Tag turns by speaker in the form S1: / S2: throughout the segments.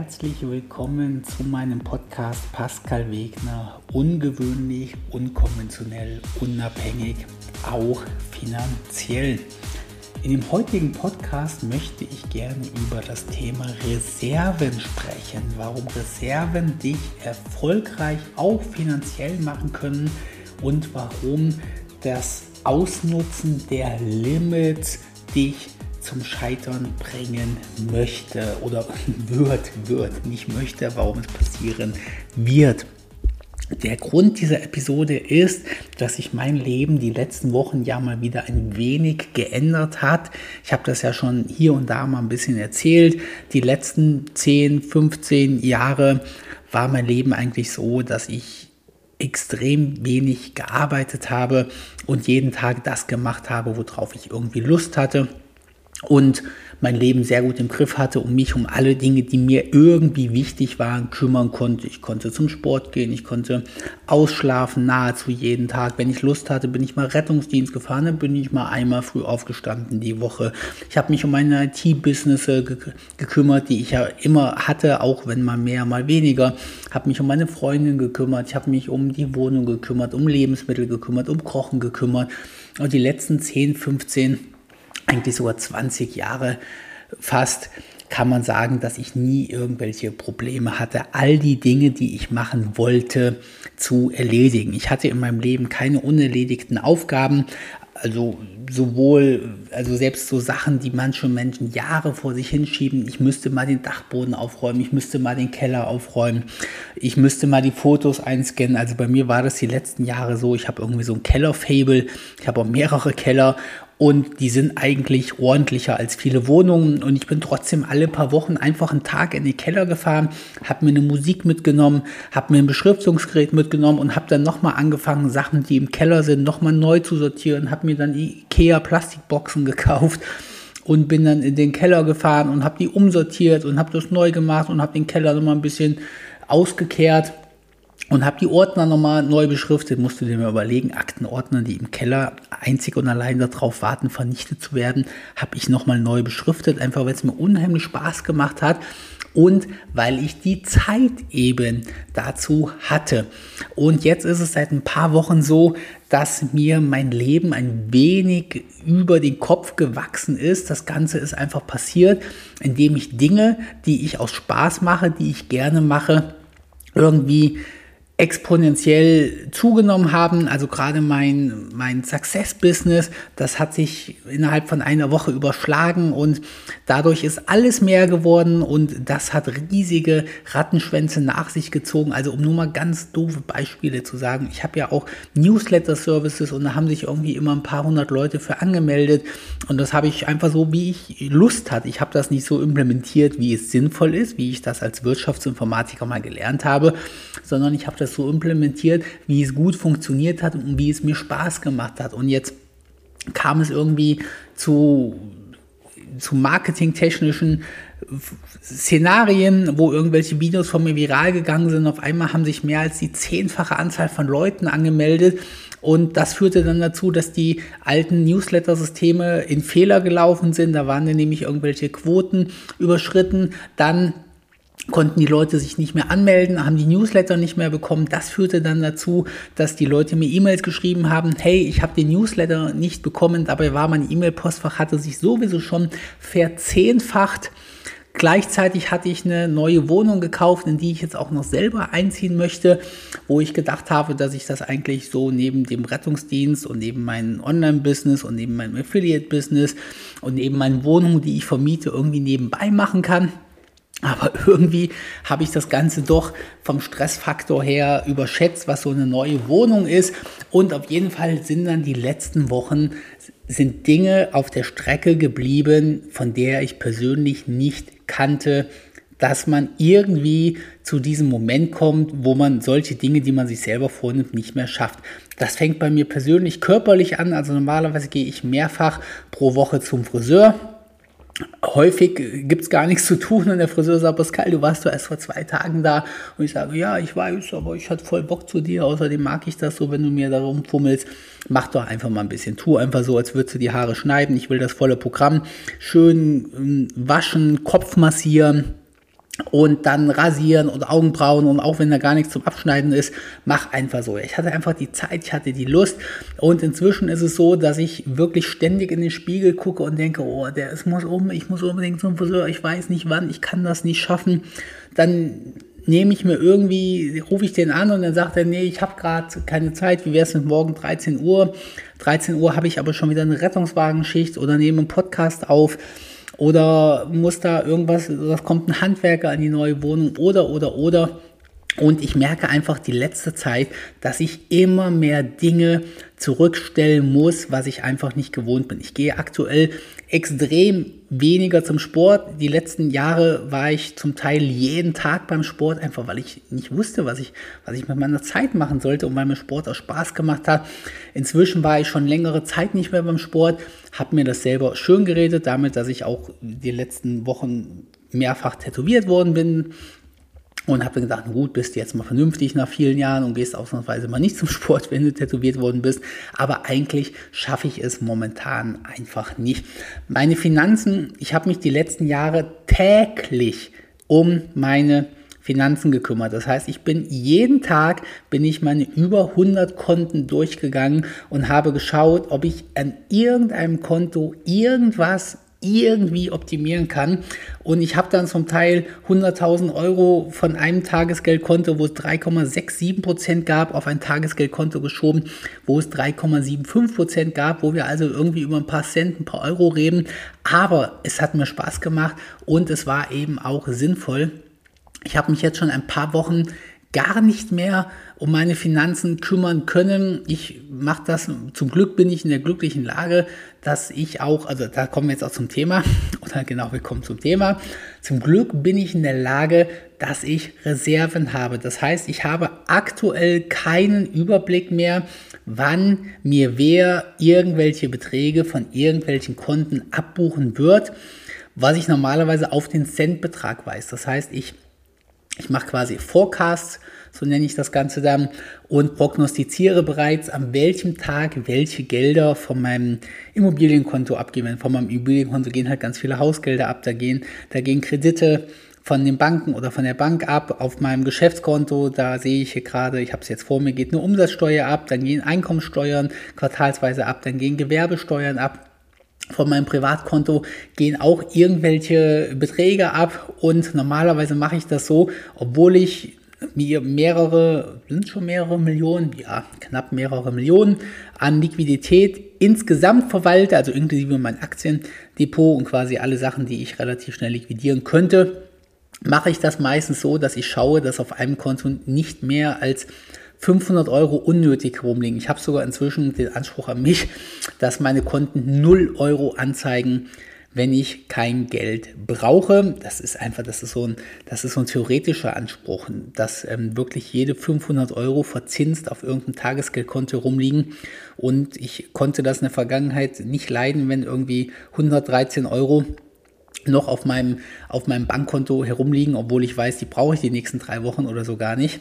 S1: herzlich willkommen zu meinem Podcast Pascal Wegner. Ungewöhnlich, unkonventionell, unabhängig, auch finanziell. In dem heutigen Podcast möchte ich gerne über das Thema Reserven sprechen. Warum Reserven dich erfolgreich auch finanziell machen können und warum das Ausnutzen der Limits dich zum Scheitern bringen möchte oder wird, wird, nicht möchte, warum es passieren wird. Der Grund dieser Episode ist, dass sich mein Leben die letzten Wochen ja mal wieder ein wenig geändert hat. Ich habe das ja schon hier und da mal ein bisschen erzählt. Die letzten 10, 15 Jahre war mein Leben eigentlich so, dass ich extrem wenig gearbeitet habe und jeden Tag das gemacht habe, worauf ich irgendwie Lust hatte und mein Leben sehr gut im Griff hatte und mich um alle Dinge, die mir irgendwie wichtig waren, kümmern konnte. Ich konnte zum Sport gehen, ich konnte ausschlafen nahezu jeden Tag. Wenn ich Lust hatte, bin ich mal Rettungsdienst gefahren, dann bin ich mal einmal früh aufgestanden die Woche. Ich habe mich um meine IT-Business ge gekümmert, die ich ja immer hatte, auch wenn mal mehr, mal weniger. Habe mich um meine Freundin gekümmert, ich habe mich um die Wohnung gekümmert, um Lebensmittel gekümmert, um Kochen gekümmert. Und die letzten 10, 15 eigentlich sogar 20 Jahre fast, kann man sagen, dass ich nie irgendwelche Probleme hatte, all die Dinge, die ich machen wollte, zu erledigen. Ich hatte in meinem Leben keine unerledigten Aufgaben, also sowohl, also selbst so Sachen, die manche Menschen Jahre vor sich hinschieben. Ich müsste mal den Dachboden aufräumen, ich müsste mal den Keller aufräumen, ich müsste mal die Fotos einscannen. Also bei mir war das die letzten Jahre so. Ich habe irgendwie so ein Keller-Fable. Ich habe auch mehrere Keller und die sind eigentlich ordentlicher als viele Wohnungen. Und ich bin trotzdem alle paar Wochen einfach einen Tag in den Keller gefahren, habe mir eine Musik mitgenommen, habe mir ein Beschriftungsgerät mitgenommen und habe dann nochmal angefangen, Sachen, die im Keller sind, nochmal neu zu sortieren, habe mir dann Ikea Plastikboxen gekauft und bin dann in den Keller gefahren und habe die umsortiert und habe das neu gemacht und habe den Keller nochmal ein bisschen ausgekehrt und habe die Ordner nochmal neu beschriftet. Musst du dir mal überlegen, Aktenordner, die im Keller einzig und allein darauf warten, vernichtet zu werden, habe ich nochmal neu beschriftet, einfach weil es mir unheimlich Spaß gemacht hat und weil ich die Zeit eben dazu hatte. Und jetzt ist es seit ein paar Wochen so, dass mir mein Leben ein wenig über den Kopf gewachsen ist. Das Ganze ist einfach passiert, indem ich Dinge, die ich aus Spaß mache, die ich gerne mache, irgendwie exponentiell zugenommen haben. Also gerade mein, mein Success-Business, das hat sich innerhalb von einer Woche überschlagen und dadurch ist alles mehr geworden und das hat riesige Rattenschwänze nach sich gezogen. Also um nur mal ganz doofe Beispiele zu sagen, ich habe ja auch Newsletter-Services und da haben sich irgendwie immer ein paar hundert Leute für angemeldet und das habe ich einfach so, wie ich Lust hatte. Ich habe das nicht so implementiert, wie es sinnvoll ist, wie ich das als Wirtschaftsinformatiker mal gelernt habe, sondern ich habe das so implementiert, wie es gut funktioniert hat und wie es mir Spaß gemacht hat. Und jetzt kam es irgendwie zu, zu marketingtechnischen Szenarien, wo irgendwelche Videos von mir viral gegangen sind. Auf einmal haben sich mehr als die zehnfache Anzahl von Leuten angemeldet. Und das führte dann dazu, dass die alten Newsletter-Systeme in Fehler gelaufen sind. Da waren dann nämlich irgendwelche Quoten überschritten. Dann konnten die Leute sich nicht mehr anmelden, haben die Newsletter nicht mehr bekommen. Das führte dann dazu, dass die Leute mir E-Mails geschrieben haben, hey, ich habe den Newsletter nicht bekommen, dabei war mein E-Mail-Postfach, hatte sich sowieso schon verzehnfacht. Gleichzeitig hatte ich eine neue Wohnung gekauft, in die ich jetzt auch noch selber einziehen möchte, wo ich gedacht habe, dass ich das eigentlich so neben dem Rettungsdienst und neben meinem Online-Business und neben meinem Affiliate-Business und neben meinen Wohnungen, die ich vermiete, irgendwie nebenbei machen kann. Aber irgendwie habe ich das Ganze doch vom Stressfaktor her überschätzt, was so eine neue Wohnung ist. Und auf jeden Fall sind dann die letzten Wochen sind Dinge auf der Strecke geblieben, von der ich persönlich nicht kannte, dass man irgendwie zu diesem Moment kommt, wo man solche Dinge, die man sich selber vornimmt, nicht mehr schafft. Das fängt bei mir persönlich körperlich an. Also normalerweise gehe ich mehrfach pro Woche zum Friseur häufig gibt es gar nichts zu tun und der Friseur sagt, Pascal, du warst doch erst vor zwei Tagen da. Und ich sage, ja, ich weiß, aber ich hatte voll Bock zu dir, außerdem mag ich das so, wenn du mir da rumfummelst, mach doch einfach mal ein bisschen, tu einfach so, als würdest du die Haare schneiden, ich will das volle Programm, schön ähm, waschen, Kopf massieren, und dann rasieren und Augenbrauen und auch wenn da gar nichts zum Abschneiden ist, mach einfach so. Ich hatte einfach die Zeit, ich hatte die Lust und inzwischen ist es so, dass ich wirklich ständig in den Spiegel gucke und denke, oh, der es muss um, ich muss unbedingt zum Friseur, ich weiß nicht wann, ich kann das nicht schaffen. Dann nehme ich mir irgendwie, rufe ich den an und dann sagt er, nee, ich habe gerade keine Zeit, wie wäre es mit morgen 13 Uhr? 13 Uhr habe ich aber schon wieder eine Rettungswagenschicht oder nehme einen Podcast auf oder muss da irgendwas, das kommt ein Handwerker in die neue Wohnung oder, oder, oder. Und ich merke einfach die letzte Zeit, dass ich immer mehr Dinge zurückstellen muss, was ich einfach nicht gewohnt bin. Ich gehe aktuell extrem weniger zum Sport. Die letzten Jahre war ich zum Teil jeden Tag beim Sport, einfach weil ich nicht wusste, was ich, was ich mit meiner Zeit machen sollte und weil mir Sport auch Spaß gemacht hat. Inzwischen war ich schon längere Zeit nicht mehr beim Sport, habe mir das selber schön geredet, damit, dass ich auch die letzten Wochen mehrfach tätowiert worden bin, und habe gedacht, gut, bist du jetzt mal vernünftig nach vielen Jahren und gehst ausnahmsweise mal nicht zum Sport, wenn du tätowiert worden bist. Aber eigentlich schaffe ich es momentan einfach nicht. Meine Finanzen, ich habe mich die letzten Jahre täglich um meine Finanzen gekümmert. Das heißt, ich bin jeden Tag bin ich meine über 100 Konten durchgegangen und habe geschaut, ob ich an irgendeinem Konto irgendwas irgendwie optimieren kann. Und ich habe dann zum Teil 100.000 Euro von einem Tagesgeldkonto, wo es 3,67 Prozent gab, auf ein Tagesgeldkonto geschoben, wo es 3,75 Prozent gab, wo wir also irgendwie über ein paar Cent, ein paar Euro reden. Aber es hat mir Spaß gemacht und es war eben auch sinnvoll. Ich habe mich jetzt schon ein paar Wochen gar nicht mehr um meine Finanzen kümmern können. Ich mache das, zum Glück bin ich in der glücklichen Lage, dass ich auch, also da kommen wir jetzt auch zum Thema, oder genau, wir kommen zum Thema. Zum Glück bin ich in der Lage, dass ich Reserven habe. Das heißt, ich habe aktuell keinen Überblick mehr, wann mir wer irgendwelche Beträge von irgendwelchen Konten abbuchen wird, was ich normalerweise auf den Centbetrag weiß. Das heißt, ich ich mache quasi Forecasts, so nenne ich das Ganze dann, und prognostiziere bereits, an welchem Tag welche Gelder von meinem Immobilienkonto abgehen. Von meinem Immobilienkonto gehen halt ganz viele Hausgelder ab, da gehen, da gehen Kredite von den Banken oder von der Bank ab. Auf meinem Geschäftskonto, da sehe ich hier gerade, ich habe es jetzt vor mir, geht eine Umsatzsteuer ab, dann gehen Einkommenssteuern quartalsweise ab, dann gehen Gewerbesteuern ab von meinem Privatkonto gehen auch irgendwelche Beträge ab und normalerweise mache ich das so, obwohl ich mir mehrere, sind schon mehrere Millionen, ja, knapp mehrere Millionen an Liquidität insgesamt verwalte, also inklusive mein Aktiendepot und quasi alle Sachen, die ich relativ schnell liquidieren könnte, mache ich das meistens so, dass ich schaue, dass auf einem Konto nicht mehr als 500 Euro unnötig rumliegen. Ich habe sogar inzwischen den Anspruch an mich, dass meine Konten 0 Euro anzeigen, wenn ich kein Geld brauche. Das ist einfach, das ist so ein, das ist so ein theoretischer Anspruch, dass ähm, wirklich jede 500 Euro verzinst auf irgendeinem Tagesgeldkonto rumliegen. Und ich konnte das in der Vergangenheit nicht leiden, wenn irgendwie 113 Euro noch auf meinem, auf meinem Bankkonto herumliegen, obwohl ich weiß, die brauche ich die nächsten drei Wochen oder so gar nicht.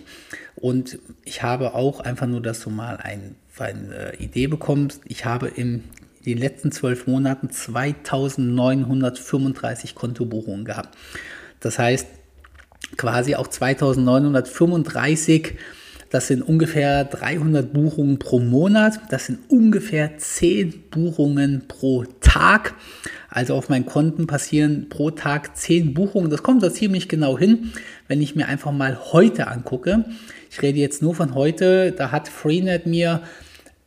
S1: Und ich habe auch einfach nur, dass du mal ein, eine Idee bekommst. Ich habe in den letzten zwölf Monaten 2935 Kontobuchungen gehabt. Das heißt, quasi auch 2935 das sind ungefähr 300 Buchungen pro Monat. Das sind ungefähr 10 Buchungen pro Tag. Also auf meinen Konten passieren pro Tag 10 Buchungen. Das kommt da ziemlich genau hin, wenn ich mir einfach mal heute angucke. Ich rede jetzt nur von heute. Da hat Freenet mir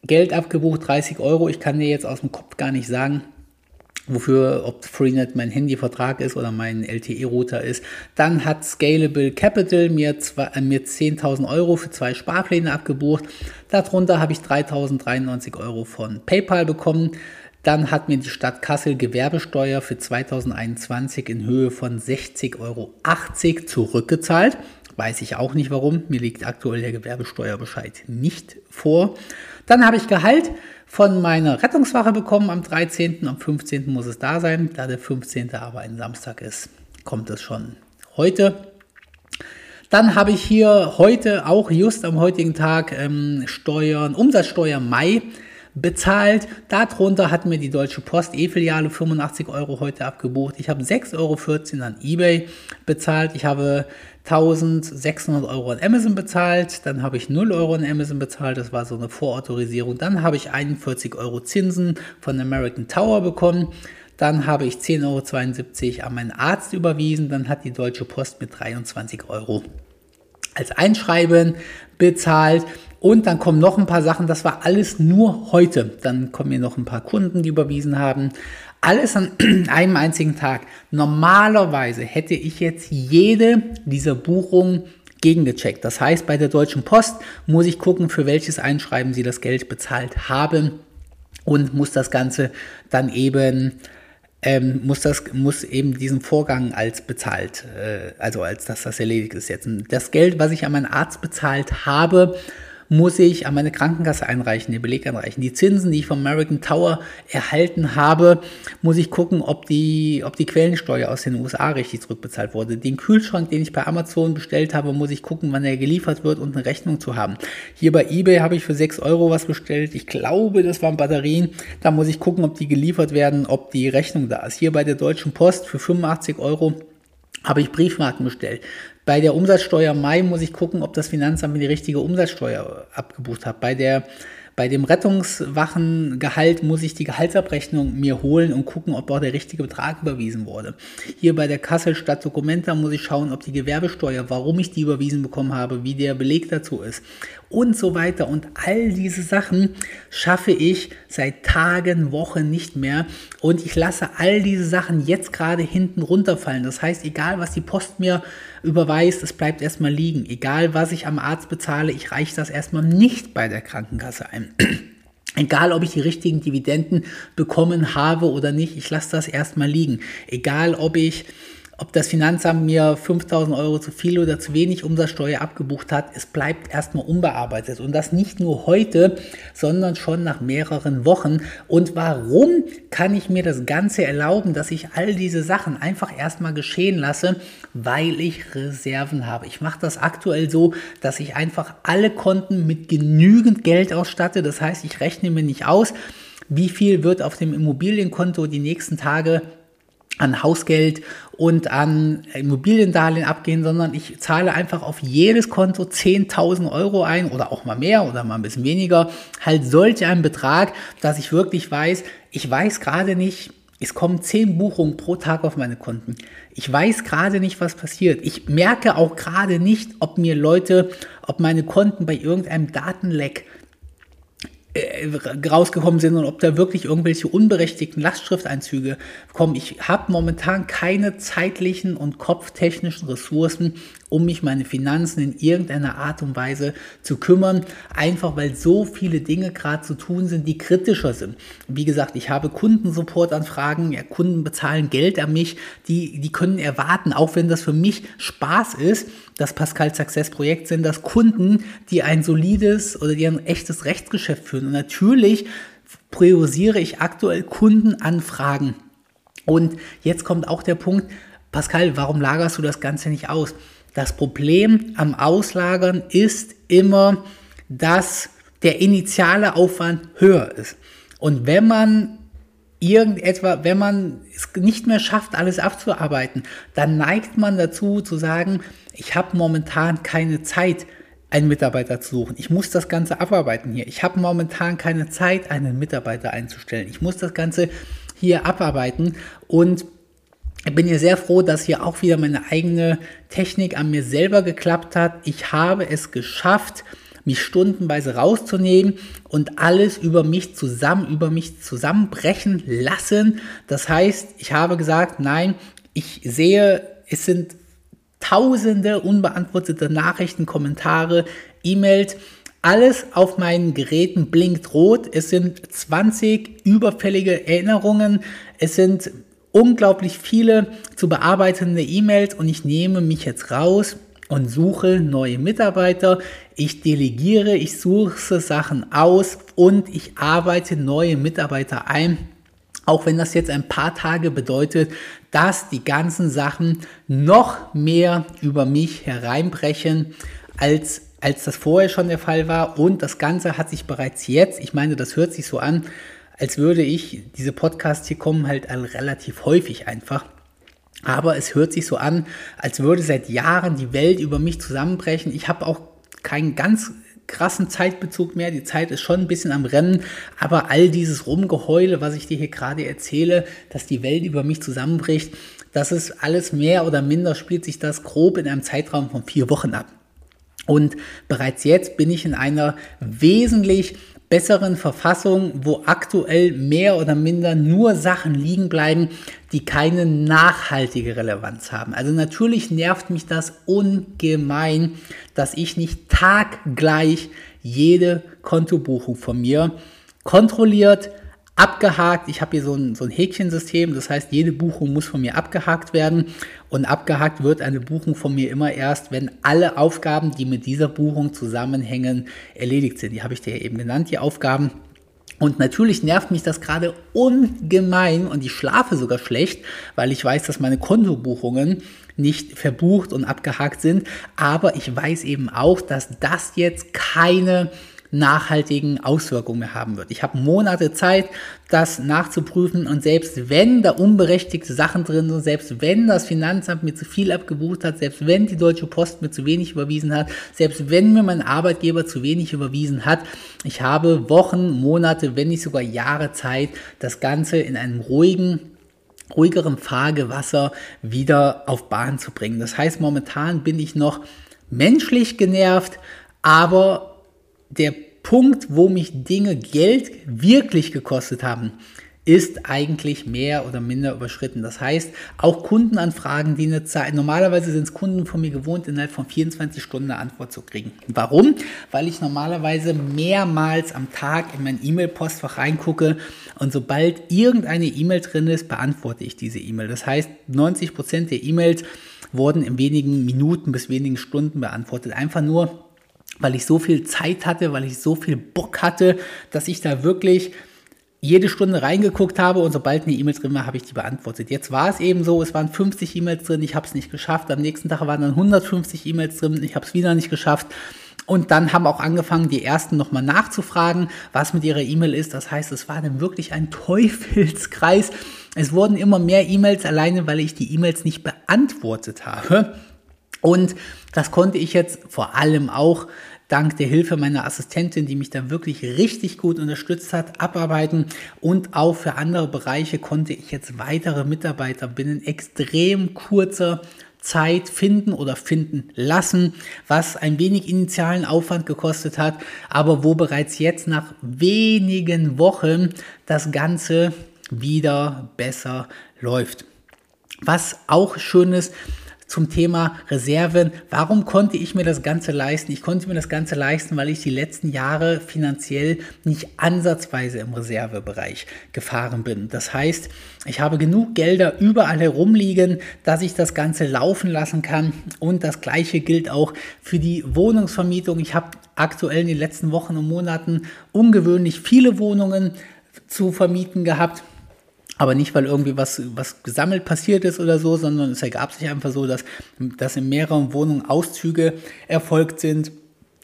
S1: Geld abgebucht, 30 Euro. Ich kann dir jetzt aus dem Kopf gar nicht sagen, wofür, ob Freenet mein Handyvertrag ist oder mein LTE-Router ist. Dann hat Scalable Capital mir, äh, mir 10.000 Euro für zwei Sparpläne abgebucht. Darunter habe ich 3.093 Euro von PayPal bekommen. Dann hat mir die Stadt Kassel Gewerbesteuer für 2021 in Höhe von 60,80 Euro zurückgezahlt. Weiß ich auch nicht warum. Mir liegt aktuell der Gewerbesteuerbescheid nicht vor. Dann habe ich Gehalt von meiner Rettungswache bekommen am 13. Am 15. muss es da sein. Da der 15. aber ein Samstag ist, kommt es schon heute. Dann habe ich hier heute auch just am heutigen Tag ähm, Steuern, Umsatzsteuer Mai bezahlt. Darunter hat mir die Deutsche Post E-Filiale 85 Euro heute abgebucht. Ich habe 6,14 Euro an eBay bezahlt. Ich habe 1600 Euro an Amazon bezahlt, dann habe ich 0 Euro an Amazon bezahlt, das war so eine Vorautorisierung. Dann habe ich 41 Euro Zinsen von American Tower bekommen. Dann habe ich 10,72 Euro an meinen Arzt überwiesen. Dann hat die Deutsche Post mit 23 Euro als Einschreiben bezahlt. Und dann kommen noch ein paar Sachen, das war alles nur heute. Dann kommen mir noch ein paar Kunden, die überwiesen haben. Alles an einem einzigen Tag. Normalerweise hätte ich jetzt jede dieser Buchungen gegengecheckt. Das heißt, bei der Deutschen Post muss ich gucken, für welches Einschreiben sie das Geld bezahlt haben und muss das Ganze dann eben ähm, muss das muss eben diesen Vorgang als bezahlt, äh, also als dass das erledigt ist jetzt. Das Geld, was ich an meinen Arzt bezahlt habe, muss ich an meine Krankenkasse einreichen, den Beleg einreichen. Die Zinsen, die ich vom American Tower erhalten habe, muss ich gucken, ob die, ob die Quellensteuer aus den USA richtig zurückbezahlt wurde. Den Kühlschrank, den ich bei Amazon bestellt habe, muss ich gucken, wann er geliefert wird und eine Rechnung zu haben. Hier bei eBay habe ich für 6 Euro was bestellt. Ich glaube, das waren Batterien. Da muss ich gucken, ob die geliefert werden, ob die Rechnung da ist. Hier bei der Deutschen Post für 85 Euro habe ich Briefmarken bestellt. Bei der Umsatzsteuer Mai muss ich gucken, ob das Finanzamt mir die richtige Umsatzsteuer abgebucht hat. Bei der bei dem Rettungswachengehalt muss ich die Gehaltsabrechnung mir holen und gucken, ob auch der richtige Betrag überwiesen wurde. Hier bei der Kassel Stadt Dokumenta muss ich schauen, ob die Gewerbesteuer, warum ich die überwiesen bekommen habe, wie der Beleg dazu ist und so weiter. Und all diese Sachen schaffe ich seit Tagen, Wochen nicht mehr. Und ich lasse all diese Sachen jetzt gerade hinten runterfallen. Das heißt, egal was die Post mir überweist, es bleibt erstmal liegen. Egal was ich am Arzt bezahle, ich reiche das erstmal nicht bei der Krankenkasse ein. Egal, ob ich die richtigen Dividenden bekommen habe oder nicht, ich lasse das erstmal liegen. Egal, ob ich ob das Finanzamt mir 5000 Euro zu viel oder zu wenig Umsatzsteuer abgebucht hat, es bleibt erstmal unbearbeitet. Und das nicht nur heute, sondern schon nach mehreren Wochen. Und warum kann ich mir das Ganze erlauben, dass ich all diese Sachen einfach erstmal geschehen lasse? Weil ich Reserven habe. Ich mache das aktuell so, dass ich einfach alle Konten mit genügend Geld ausstatte. Das heißt, ich rechne mir nicht aus, wie viel wird auf dem Immobilienkonto die nächsten Tage an Hausgeld und an Immobiliendarlehen abgehen, sondern ich zahle einfach auf jedes Konto 10.000 Euro ein oder auch mal mehr oder mal ein bisschen weniger. Halt solch einen Betrag, dass ich wirklich weiß, ich weiß gerade nicht, es kommen 10 Buchungen pro Tag auf meine Konten. Ich weiß gerade nicht, was passiert. Ich merke auch gerade nicht, ob mir Leute, ob meine Konten bei irgendeinem Datenleck rausgekommen sind und ob da wirklich irgendwelche unberechtigten Lastschrifteinzüge kommen. Ich habe momentan keine zeitlichen und kopftechnischen Ressourcen, um mich meine Finanzen in irgendeiner Art und Weise zu kümmern, einfach weil so viele Dinge gerade zu tun sind, die kritischer sind. Wie gesagt, ich habe Kundensupportanfragen, ja, Kunden bezahlen Geld an mich, die, die können erwarten, auch wenn das für mich Spaß ist, das Pascal Success Projekt sind das Kunden, die ein solides oder die ein echtes Rechtsgeschäft führen. Und natürlich priorisiere ich aktuell Kundenanfragen. Und jetzt kommt auch der Punkt, Pascal, warum lagerst du das Ganze nicht aus? Das Problem am Auslagern ist immer, dass der initiale Aufwand höher ist. Und wenn man irgendetwa, wenn man es nicht mehr schafft, alles abzuarbeiten, dann neigt man dazu zu sagen, ich habe momentan keine Zeit, einen Mitarbeiter zu suchen. Ich muss das Ganze abarbeiten hier. Ich habe momentan keine Zeit, einen Mitarbeiter einzustellen. Ich muss das Ganze hier abarbeiten und ich bin ja sehr froh, dass hier auch wieder meine eigene Technik an mir selber geklappt hat. Ich habe es geschafft, mich stundenweise rauszunehmen und alles über mich zusammen, über mich zusammenbrechen lassen. Das heißt, ich habe gesagt, nein, ich sehe, es sind tausende unbeantwortete Nachrichten, Kommentare, E-Mails. Alles auf meinen Geräten blinkt rot. Es sind 20 überfällige Erinnerungen. Es sind unglaublich viele zu bearbeitende E-Mails und ich nehme mich jetzt raus und suche neue Mitarbeiter. Ich delegiere, ich suche Sachen aus und ich arbeite neue Mitarbeiter ein. Auch wenn das jetzt ein paar Tage bedeutet, dass die ganzen Sachen noch mehr über mich hereinbrechen, als als das vorher schon der Fall war. Und das Ganze hat sich bereits jetzt, ich meine, das hört sich so an, als würde ich, diese Podcasts hier kommen halt relativ häufig einfach. Aber es hört sich so an, als würde seit Jahren die Welt über mich zusammenbrechen. Ich habe auch keinen ganz krassen Zeitbezug mehr. Die Zeit ist schon ein bisschen am Rennen, aber all dieses Rumgeheule, was ich dir hier gerade erzähle, dass die Welt über mich zusammenbricht, das ist alles mehr oder minder spielt sich das grob in einem Zeitraum von vier Wochen ab. Und bereits jetzt bin ich in einer wesentlich besseren Verfassung, wo aktuell mehr oder minder nur Sachen liegen bleiben, die keine nachhaltige Relevanz haben. Also natürlich nervt mich das ungemein, dass ich nicht taggleich jede Kontobuchung von mir kontrolliert, abgehakt. Ich habe hier so ein, so ein Häkchensystem, das heißt, jede Buchung muss von mir abgehakt werden. Und abgehakt wird eine Buchung von mir immer erst, wenn alle Aufgaben, die mit dieser Buchung zusammenhängen, erledigt sind. Die habe ich dir eben genannt, die Aufgaben. Und natürlich nervt mich das gerade ungemein und ich schlafe sogar schlecht, weil ich weiß, dass meine Kontobuchungen nicht verbucht und abgehakt sind. Aber ich weiß eben auch, dass das jetzt keine nachhaltigen Auswirkungen haben wird. Ich habe Monate Zeit, das nachzuprüfen und selbst wenn da unberechtigte Sachen drin sind, selbst wenn das Finanzamt mir zu viel abgebucht hat, selbst wenn die Deutsche Post mir zu wenig überwiesen hat, selbst wenn mir mein Arbeitgeber zu wenig überwiesen hat, ich habe Wochen, Monate, wenn nicht sogar Jahre Zeit, das Ganze in einem ruhigen ruhigeren Fahrgewasser wieder auf Bahn zu bringen. Das heißt, momentan bin ich noch menschlich genervt, aber der Punkt, wo mich Dinge Geld wirklich gekostet haben, ist eigentlich mehr oder minder überschritten. Das heißt, auch Kundenanfragen, die eine Zeit, normalerweise sind es Kunden von mir gewohnt, innerhalb von 24 Stunden eine Antwort zu kriegen. Warum? Weil ich normalerweise mehrmals am Tag in mein E-Mail-Postfach reingucke und sobald irgendeine E-Mail drin ist, beantworte ich diese E-Mail. Das heißt, 90 Prozent der E-Mails wurden in wenigen Minuten bis wenigen Stunden beantwortet. Einfach nur, weil ich so viel Zeit hatte, weil ich so viel Bock hatte, dass ich da wirklich jede Stunde reingeguckt habe und sobald eine E-Mail drin war, habe ich die beantwortet. Jetzt war es eben so, es waren 50 E-Mails drin, ich habe es nicht geschafft. Am nächsten Tag waren dann 150 E-Mails drin, ich habe es wieder nicht geschafft. Und dann haben auch angefangen, die ersten nochmal nachzufragen, was mit ihrer E-Mail ist. Das heißt, es war dann wirklich ein Teufelskreis. Es wurden immer mehr E-Mails alleine, weil ich die E-Mails nicht beantwortet habe. Und das konnte ich jetzt vor allem auch dank der Hilfe meiner Assistentin, die mich da wirklich richtig gut unterstützt hat, abarbeiten. Und auch für andere Bereiche konnte ich jetzt weitere Mitarbeiter binnen extrem kurzer Zeit finden oder finden lassen, was ein wenig initialen Aufwand gekostet hat, aber wo bereits jetzt nach wenigen Wochen das Ganze wieder besser läuft. Was auch schön ist, zum Thema Reserven. Warum konnte ich mir das Ganze leisten? Ich konnte mir das Ganze leisten, weil ich die letzten Jahre finanziell nicht ansatzweise im Reservebereich gefahren bin. Das heißt, ich habe genug Gelder überall herumliegen, dass ich das Ganze laufen lassen kann. Und das Gleiche gilt auch für die Wohnungsvermietung. Ich habe aktuell in den letzten Wochen und Monaten ungewöhnlich viele Wohnungen zu vermieten gehabt aber nicht, weil irgendwie was, was gesammelt passiert ist oder so, sondern es ergab sich einfach so, dass, dass in mehreren Wohnungen Auszüge erfolgt sind.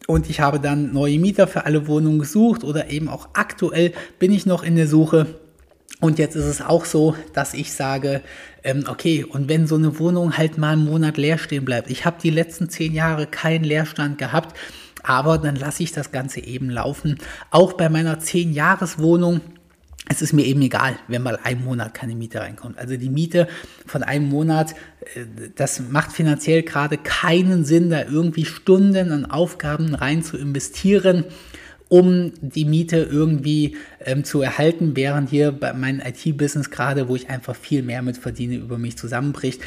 S1: Und ich habe dann neue Mieter für alle Wohnungen gesucht oder eben auch aktuell bin ich noch in der Suche. Und jetzt ist es auch so, dass ich sage, ähm, okay, und wenn so eine Wohnung halt mal einen Monat leer stehen bleibt, ich habe die letzten zehn Jahre keinen Leerstand gehabt, aber dann lasse ich das Ganze eben laufen. Auch bei meiner zehn Jahres Wohnung es ist mir eben egal, wenn mal ein Monat keine Miete reinkommt. Also die Miete von einem Monat, äh, das macht finanziell gerade keinen Sinn, da irgendwie Stunden an Aufgaben rein zu investieren, um die Miete irgendwie ähm, zu erhalten, während hier bei meinem IT-Business gerade, wo ich einfach viel mehr mit verdiene, über mich zusammenbricht.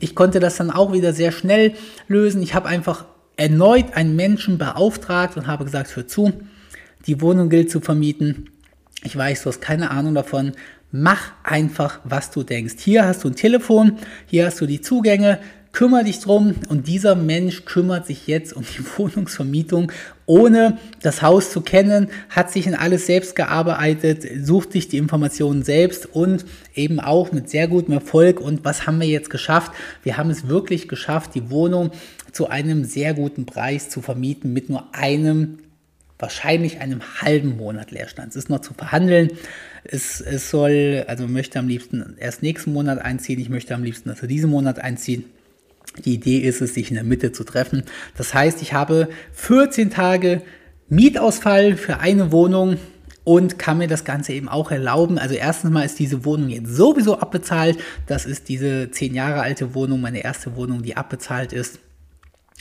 S1: Ich konnte das dann auch wieder sehr schnell lösen. Ich habe einfach erneut einen Menschen beauftragt und habe gesagt, hör zu, die Wohnung gilt zu vermieten ich weiß, du hast keine Ahnung davon. Mach einfach, was du denkst. Hier hast du ein Telefon, hier hast du die Zugänge, kümmere dich drum und dieser Mensch kümmert sich jetzt um die Wohnungsvermietung, ohne das Haus zu kennen, hat sich in alles selbst gearbeitet, sucht sich die Informationen selbst und eben auch mit sehr gutem Erfolg. Und was haben wir jetzt geschafft? Wir haben es wirklich geschafft, die Wohnung zu einem sehr guten Preis zu vermieten mit nur einem wahrscheinlich einem halben Monat Leerstand. Es ist noch zu verhandeln. Es, es soll, also möchte am liebsten erst nächsten Monat einziehen. Ich möchte am liebsten, dass er diesen Monat einzieht. Die Idee ist es, sich in der Mitte zu treffen. Das heißt, ich habe 14 Tage Mietausfall für eine Wohnung und kann mir das Ganze eben auch erlauben. Also erstens mal ist diese Wohnung jetzt sowieso abbezahlt. Das ist diese 10 Jahre alte Wohnung, meine erste Wohnung, die abbezahlt ist.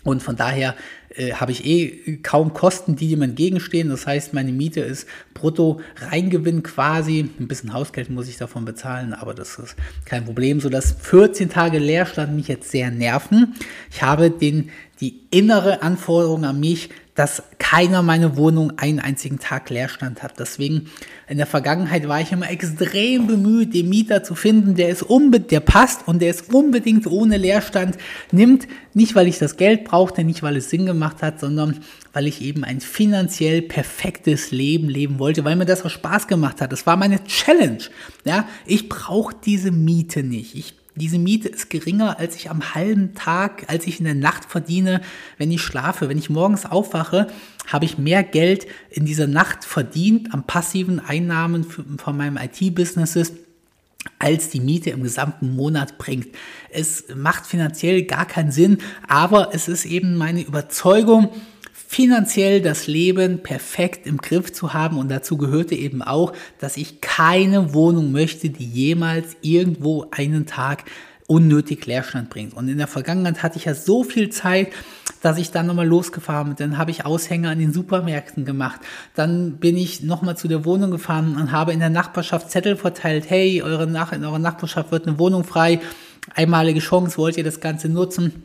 S1: Und von daher äh, habe ich eh kaum Kosten, die dem entgegenstehen. Das heißt, meine Miete ist brutto Reingewinn quasi. Ein bisschen Hausgeld muss ich davon bezahlen, aber das ist kein Problem, sodass 14 Tage Leerstand mich jetzt sehr nerven. Ich habe den, die innere Anforderung an mich, dass keiner meine Wohnung einen einzigen Tag Leerstand hat. Deswegen in der Vergangenheit war ich immer extrem bemüht, den Mieter zu finden, der ist unbedingt, der passt und der ist unbedingt ohne Leerstand nimmt. Nicht, weil ich das Geld brauchte, nicht, weil es Sinn gemacht hat, sondern weil ich eben ein finanziell perfektes Leben leben wollte, weil mir das auch Spaß gemacht hat. Das war meine Challenge. Ja, ich brauche diese Miete nicht. Ich diese Miete ist geringer, als ich am halben Tag, als ich in der Nacht verdiene, wenn ich schlafe. Wenn ich morgens aufwache, habe ich mehr Geld in dieser Nacht verdient an passiven Einnahmen von meinem IT-Businesses als die Miete im gesamten Monat bringt. Es macht finanziell gar keinen Sinn, aber es ist eben meine Überzeugung, finanziell das Leben perfekt im Griff zu haben. Und dazu gehörte eben auch, dass ich keine Wohnung möchte, die jemals irgendwo einen Tag unnötig Leerstand bringt. Und in der Vergangenheit hatte ich ja so viel Zeit, dass ich dann nochmal losgefahren bin. Dann habe ich Aushänge an den Supermärkten gemacht. Dann bin ich nochmal zu der Wohnung gefahren und habe in der Nachbarschaft Zettel verteilt. Hey, eure Nach in eurer Nachbarschaft wird eine Wohnung frei. Einmalige Chance, wollt ihr das Ganze nutzen?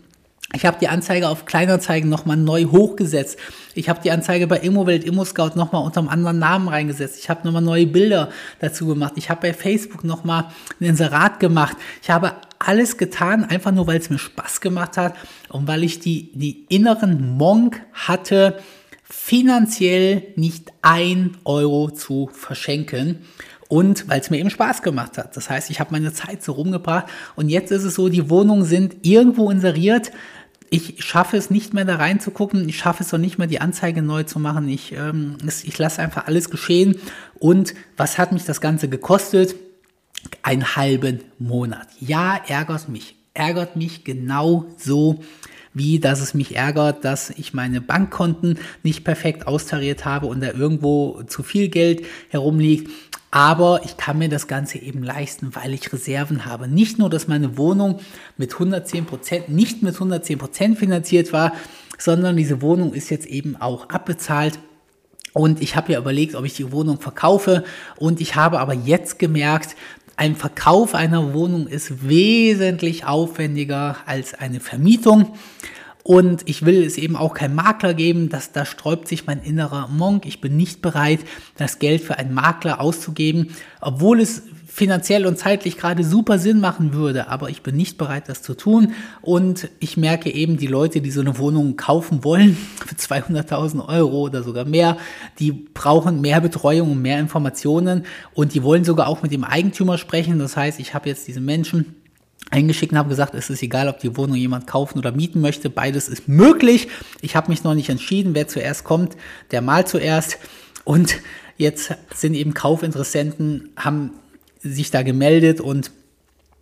S1: Ich habe die Anzeige auf Kleinanzeigen nochmal neu hochgesetzt. Ich habe die Anzeige bei Immowelt, ImmoScout nochmal unter einem anderen Namen reingesetzt. Ich habe nochmal neue Bilder dazu gemacht. Ich habe bei Facebook nochmal ein Inserat gemacht. Ich habe alles getan, einfach nur, weil es mir Spaß gemacht hat und weil ich die, die inneren Monk hatte, finanziell nicht ein Euro zu verschenken und weil es mir eben Spaß gemacht hat. Das heißt, ich habe meine Zeit so rumgebracht und jetzt ist es so, die Wohnungen sind irgendwo inseriert ich schaffe es nicht mehr da reinzugucken, ich schaffe es auch nicht mehr die Anzeige neu zu machen, ich, ähm, ich lasse einfach alles geschehen. Und was hat mich das Ganze gekostet? Einen halben Monat. Ja, ärgert mich. Ärgert mich genau so, wie dass es mich ärgert, dass ich meine Bankkonten nicht perfekt austariert habe und da irgendwo zu viel Geld herumliegt. Aber ich kann mir das Ganze eben leisten, weil ich Reserven habe. Nicht nur, dass meine Wohnung mit 110 Prozent, nicht mit 110 Prozent finanziert war, sondern diese Wohnung ist jetzt eben auch abbezahlt. Und ich habe ja überlegt, ob ich die Wohnung verkaufe. Und ich habe aber jetzt gemerkt, ein Verkauf einer Wohnung ist wesentlich aufwendiger als eine Vermietung. Und ich will es eben auch kein Makler geben, dass da sträubt sich mein innerer Monk. Ich bin nicht bereit, das Geld für einen Makler auszugeben, obwohl es finanziell und zeitlich gerade super Sinn machen würde, aber ich bin nicht bereit, das zu tun. Und ich merke eben, die Leute, die so eine Wohnung kaufen wollen, für 200.000 Euro oder sogar mehr, die brauchen mehr Betreuung und mehr Informationen und die wollen sogar auch mit dem Eigentümer sprechen. Das heißt, ich habe jetzt diese Menschen, eingeschickt und habe gesagt, es ist egal, ob die Wohnung jemand kaufen oder mieten möchte. Beides ist möglich. Ich habe mich noch nicht entschieden, wer zuerst kommt, der mal zuerst. Und jetzt sind eben Kaufinteressenten, haben sich da gemeldet und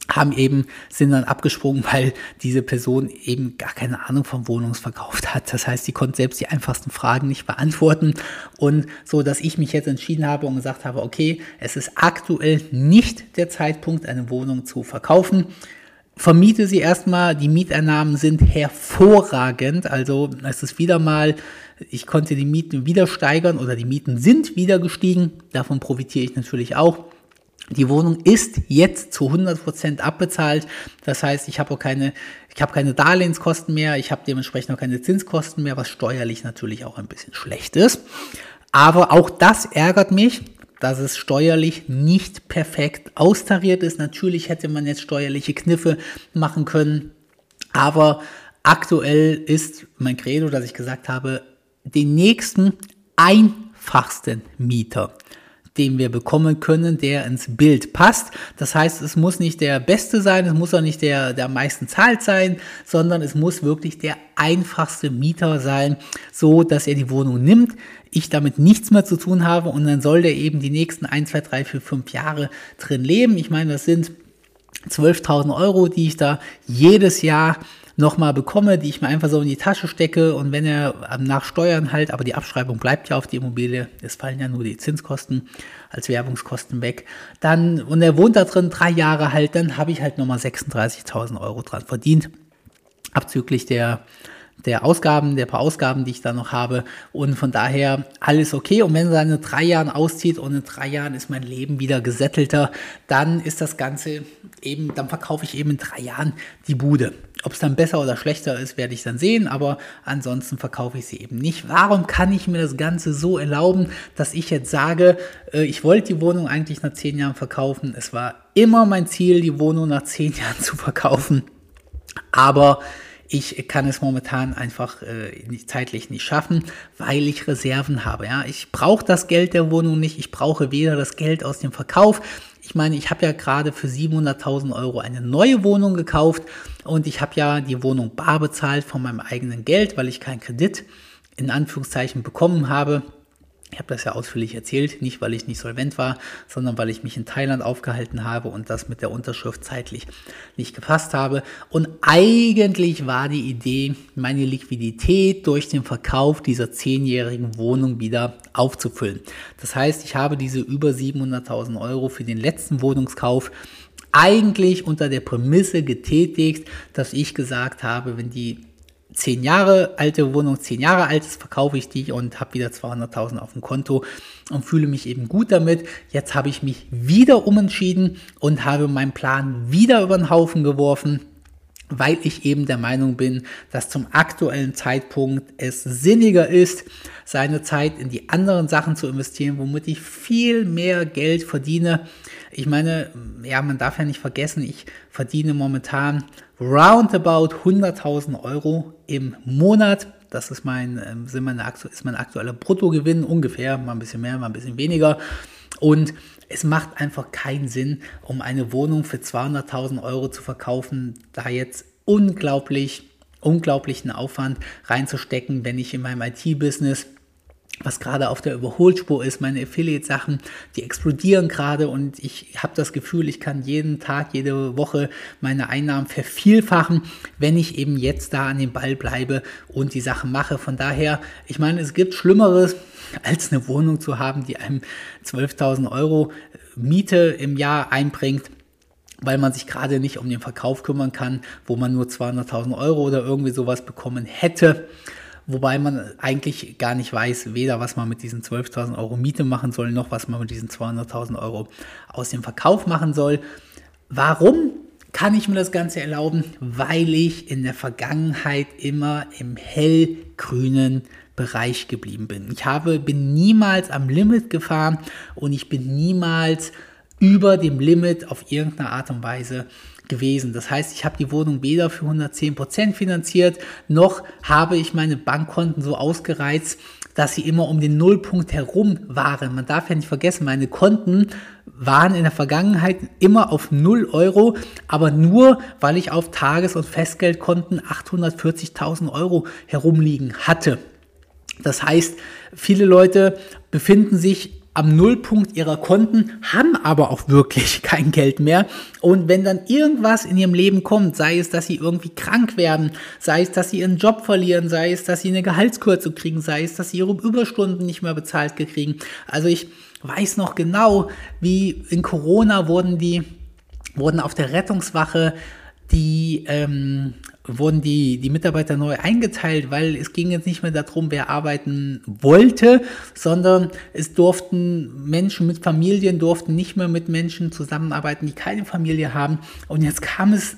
S1: haben eben, sind dann abgesprungen, weil diese Person eben gar keine Ahnung vom Wohnungsverkauf hat. Das heißt, sie konnte selbst die einfachsten Fragen nicht beantworten. Und so, dass ich mich jetzt entschieden habe und gesagt habe, okay, es ist aktuell nicht der Zeitpunkt, eine Wohnung zu verkaufen vermiete sie erstmal. Die Mieteinnahmen sind hervorragend. Also es ist wieder mal, ich konnte die Mieten wieder steigern oder die Mieten sind wieder gestiegen. Davon profitiere ich natürlich auch. Die Wohnung ist jetzt zu 100% abbezahlt. Das heißt, ich habe auch keine, ich habe keine Darlehenskosten mehr. Ich habe dementsprechend auch keine Zinskosten mehr, was steuerlich natürlich auch ein bisschen schlecht ist. Aber auch das ärgert mich, dass es steuerlich nicht perfekt austariert ist. Natürlich hätte man jetzt steuerliche Kniffe machen können, aber aktuell ist mein Credo, dass ich gesagt habe, den nächsten einfachsten Mieter, den wir bekommen können, der ins Bild passt. Das heißt, es muss nicht der beste sein, es muss auch nicht der, der am meisten zahlt sein, sondern es muss wirklich der einfachste Mieter sein, so dass er die Wohnung nimmt, ich damit nichts mehr zu tun habe und dann soll der eben die nächsten 1, 2, 3, 4, 5 Jahre drin leben. Ich meine, das sind 12.000 Euro, die ich da jedes Jahr nochmal bekomme, die ich mir einfach so in die Tasche stecke und wenn er nach Steuern halt, aber die Abschreibung bleibt ja auf die Immobilie, es fallen ja nur die Zinskosten als Werbungskosten weg, dann, und er wohnt da drin drei Jahre halt, dann habe ich halt nochmal 36.000 Euro dran verdient, abzüglich der der Ausgaben, der paar Ausgaben, die ich da noch habe. Und von daher alles okay. Und wenn er in drei Jahren auszieht und in drei Jahren ist mein Leben wieder gesättelter, dann ist das Ganze eben, dann verkaufe ich eben in drei Jahren die Bude. Ob es dann besser oder schlechter ist, werde ich dann sehen, aber ansonsten verkaufe ich sie eben nicht. Warum kann ich mir das Ganze so erlauben, dass ich jetzt sage, äh, ich wollte die Wohnung eigentlich nach zehn Jahren verkaufen. Es war immer mein Ziel, die Wohnung nach zehn Jahren zu verkaufen. Aber ich kann es momentan einfach äh, nicht, zeitlich nicht schaffen, weil ich Reserven habe. Ja, ich brauche das Geld der Wohnung nicht. Ich brauche weder das Geld aus dem Verkauf. Ich meine, ich habe ja gerade für 700.000 Euro eine neue Wohnung gekauft und ich habe ja die Wohnung bar bezahlt von meinem eigenen Geld, weil ich keinen Kredit in Anführungszeichen bekommen habe. Ich habe das ja ausführlich erzählt, nicht weil ich nicht solvent war, sondern weil ich mich in Thailand aufgehalten habe und das mit der Unterschrift zeitlich nicht gefasst habe. Und eigentlich war die Idee, meine Liquidität durch den Verkauf dieser zehnjährigen Wohnung wieder aufzufüllen. Das heißt, ich habe diese über 700.000 Euro für den letzten Wohnungskauf eigentlich unter der Prämisse getätigt, dass ich gesagt habe, wenn die zehn Jahre alte Wohnung, zehn Jahre alt ist, verkaufe ich die und habe wieder 200.000 auf dem Konto und fühle mich eben gut damit. Jetzt habe ich mich wieder umentschieden und habe meinen Plan wieder über den Haufen geworfen weil ich eben der Meinung bin, dass zum aktuellen Zeitpunkt es sinniger ist, seine Zeit in die anderen Sachen zu investieren, womit ich viel mehr Geld verdiene. Ich meine, ja, man darf ja nicht vergessen, ich verdiene momentan roundabout 100.000 Euro im Monat. Das ist mein, ähm, sind meine, ist mein aktueller Bruttogewinn ungefähr, mal ein bisschen mehr, mal ein bisschen weniger. Und es macht einfach keinen Sinn, um eine Wohnung für 200.000 Euro zu verkaufen, da jetzt unglaublich, unglaublichen Aufwand reinzustecken, wenn ich in meinem IT-Business was gerade auf der Überholspur ist, meine Affiliate-Sachen, die explodieren gerade und ich habe das Gefühl, ich kann jeden Tag, jede Woche meine Einnahmen vervielfachen, wenn ich eben jetzt da an dem Ball bleibe und die Sachen mache. Von daher, ich meine, es gibt Schlimmeres, als eine Wohnung zu haben, die einem 12.000 Euro Miete im Jahr einbringt weil man sich gerade nicht um den Verkauf kümmern kann, wo man nur 200.000 Euro oder irgendwie sowas bekommen hätte wobei man eigentlich gar nicht weiß, weder was man mit diesen 12.000 Euro Miete machen soll, noch was man mit diesen 200.000 Euro aus dem Verkauf machen soll. Warum kann ich mir das Ganze erlauben? Weil ich in der Vergangenheit immer im hellgrünen Bereich geblieben bin. Ich habe, bin niemals am Limit gefahren und ich bin niemals über dem Limit auf irgendeine Art und Weise gewesen. Das heißt, ich habe die Wohnung weder für 110% finanziert, noch habe ich meine Bankkonten so ausgereizt, dass sie immer um den Nullpunkt herum waren. Man darf ja nicht vergessen, meine Konten waren in der Vergangenheit immer auf 0 Euro, aber nur, weil ich auf Tages- und Festgeldkonten 840.000 Euro herumliegen hatte. Das heißt, viele Leute befinden sich am Nullpunkt ihrer Konten, haben aber auch wirklich kein Geld mehr. Und wenn dann irgendwas in ihrem Leben kommt, sei es, dass sie irgendwie krank werden, sei es, dass sie ihren Job verlieren, sei es, dass sie eine Gehaltskürzung kriegen, sei es, dass sie ihre Überstunden nicht mehr bezahlt kriegen. Also ich weiß noch genau, wie in Corona wurden die, wurden auf der Rettungswache die ähm, wurden die, die Mitarbeiter neu eingeteilt, weil es ging jetzt nicht mehr darum, wer arbeiten wollte, sondern es durften Menschen mit Familien durften nicht mehr mit Menschen zusammenarbeiten, die keine Familie haben. Und jetzt kam es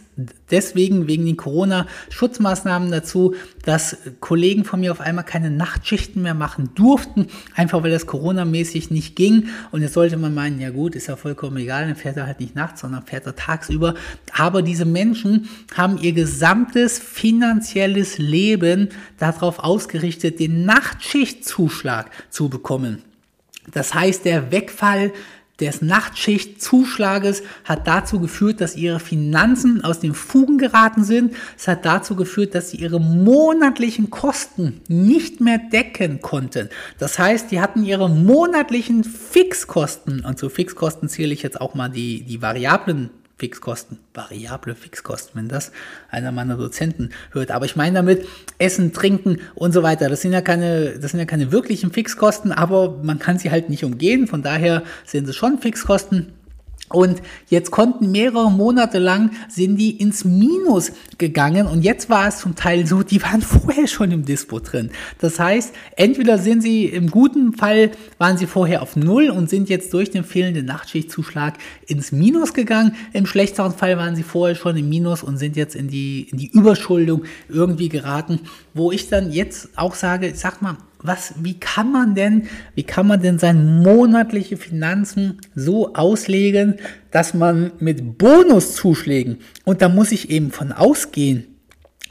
S1: deswegen wegen den Corona-Schutzmaßnahmen dazu, dass Kollegen von mir auf einmal keine Nachtschichten mehr machen durften, einfach weil das Corona-mäßig nicht ging. Und jetzt sollte man meinen, ja gut, ist ja vollkommen egal, dann fährt er halt nicht nachts, sondern fährt er tagsüber. Aber diese Menschen haben ihr gesamtes finanzielles Leben darauf ausgerichtet, den Nachtschichtzuschlag zu bekommen. Das heißt, der Wegfall des Nachtschichtzuschlages hat dazu geführt, dass ihre Finanzen aus den Fugen geraten sind. Es hat dazu geführt, dass sie ihre monatlichen Kosten nicht mehr decken konnten. Das heißt, die hatten ihre monatlichen Fixkosten, und zu Fixkosten zähle ich jetzt auch mal die, die variablen Fixkosten, variable Fixkosten, wenn das einer meiner Dozenten hört. Aber ich meine damit Essen, Trinken und so weiter. Das sind ja keine, das sind ja keine wirklichen Fixkosten, aber man kann sie halt nicht umgehen. Von daher sind es schon Fixkosten. Und jetzt konnten mehrere Monate lang sind die ins Minus gegangen und jetzt war es zum Teil so, die waren vorher schon im Dispo drin. Das heißt, entweder sind sie im guten Fall waren sie vorher auf Null und sind jetzt durch den fehlenden Nachtschichtzuschlag ins Minus gegangen. Im schlechteren Fall waren sie vorher schon im Minus und sind jetzt in die, in die Überschuldung irgendwie geraten, wo ich dann jetzt auch sage, sag mal, was, wie kann man denn, wie kann man denn seine monatliche Finanzen so auslegen, dass man mit Bonuszuschlägen, und da muss ich eben von ausgehen,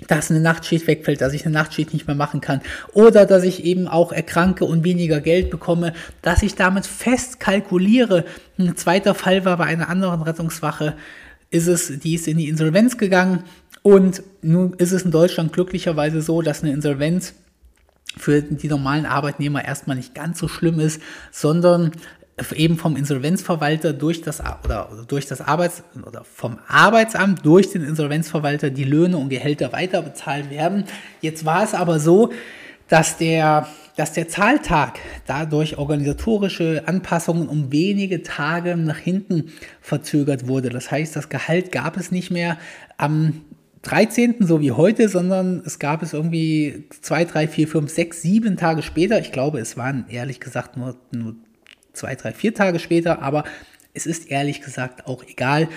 S1: dass eine Nachtschicht wegfällt, dass ich eine Nachtschicht nicht mehr machen kann oder dass ich eben auch erkranke und weniger Geld bekomme, dass ich damit fest kalkuliere. Ein zweiter Fall war bei einer anderen Rettungswache, ist es, die ist in die Insolvenz gegangen und nun ist es in Deutschland glücklicherweise so, dass eine Insolvenz für die normalen Arbeitnehmer erstmal nicht ganz so schlimm ist, sondern eben vom Insolvenzverwalter durch das oder durch das Arbeits oder vom Arbeitsamt durch den Insolvenzverwalter die Löhne und Gehälter weiter bezahlt werden. Jetzt war es aber so, dass der dass der Zahltag dadurch organisatorische Anpassungen um wenige Tage nach hinten verzögert wurde. Das heißt, das Gehalt gab es nicht mehr am 13. so wie heute, sondern es gab es irgendwie zwei, drei, vier, fünf, sechs, sieben Tage später. Ich glaube, es waren ehrlich gesagt nur, nur zwei, drei, vier Tage später, aber es ist ehrlich gesagt auch egal.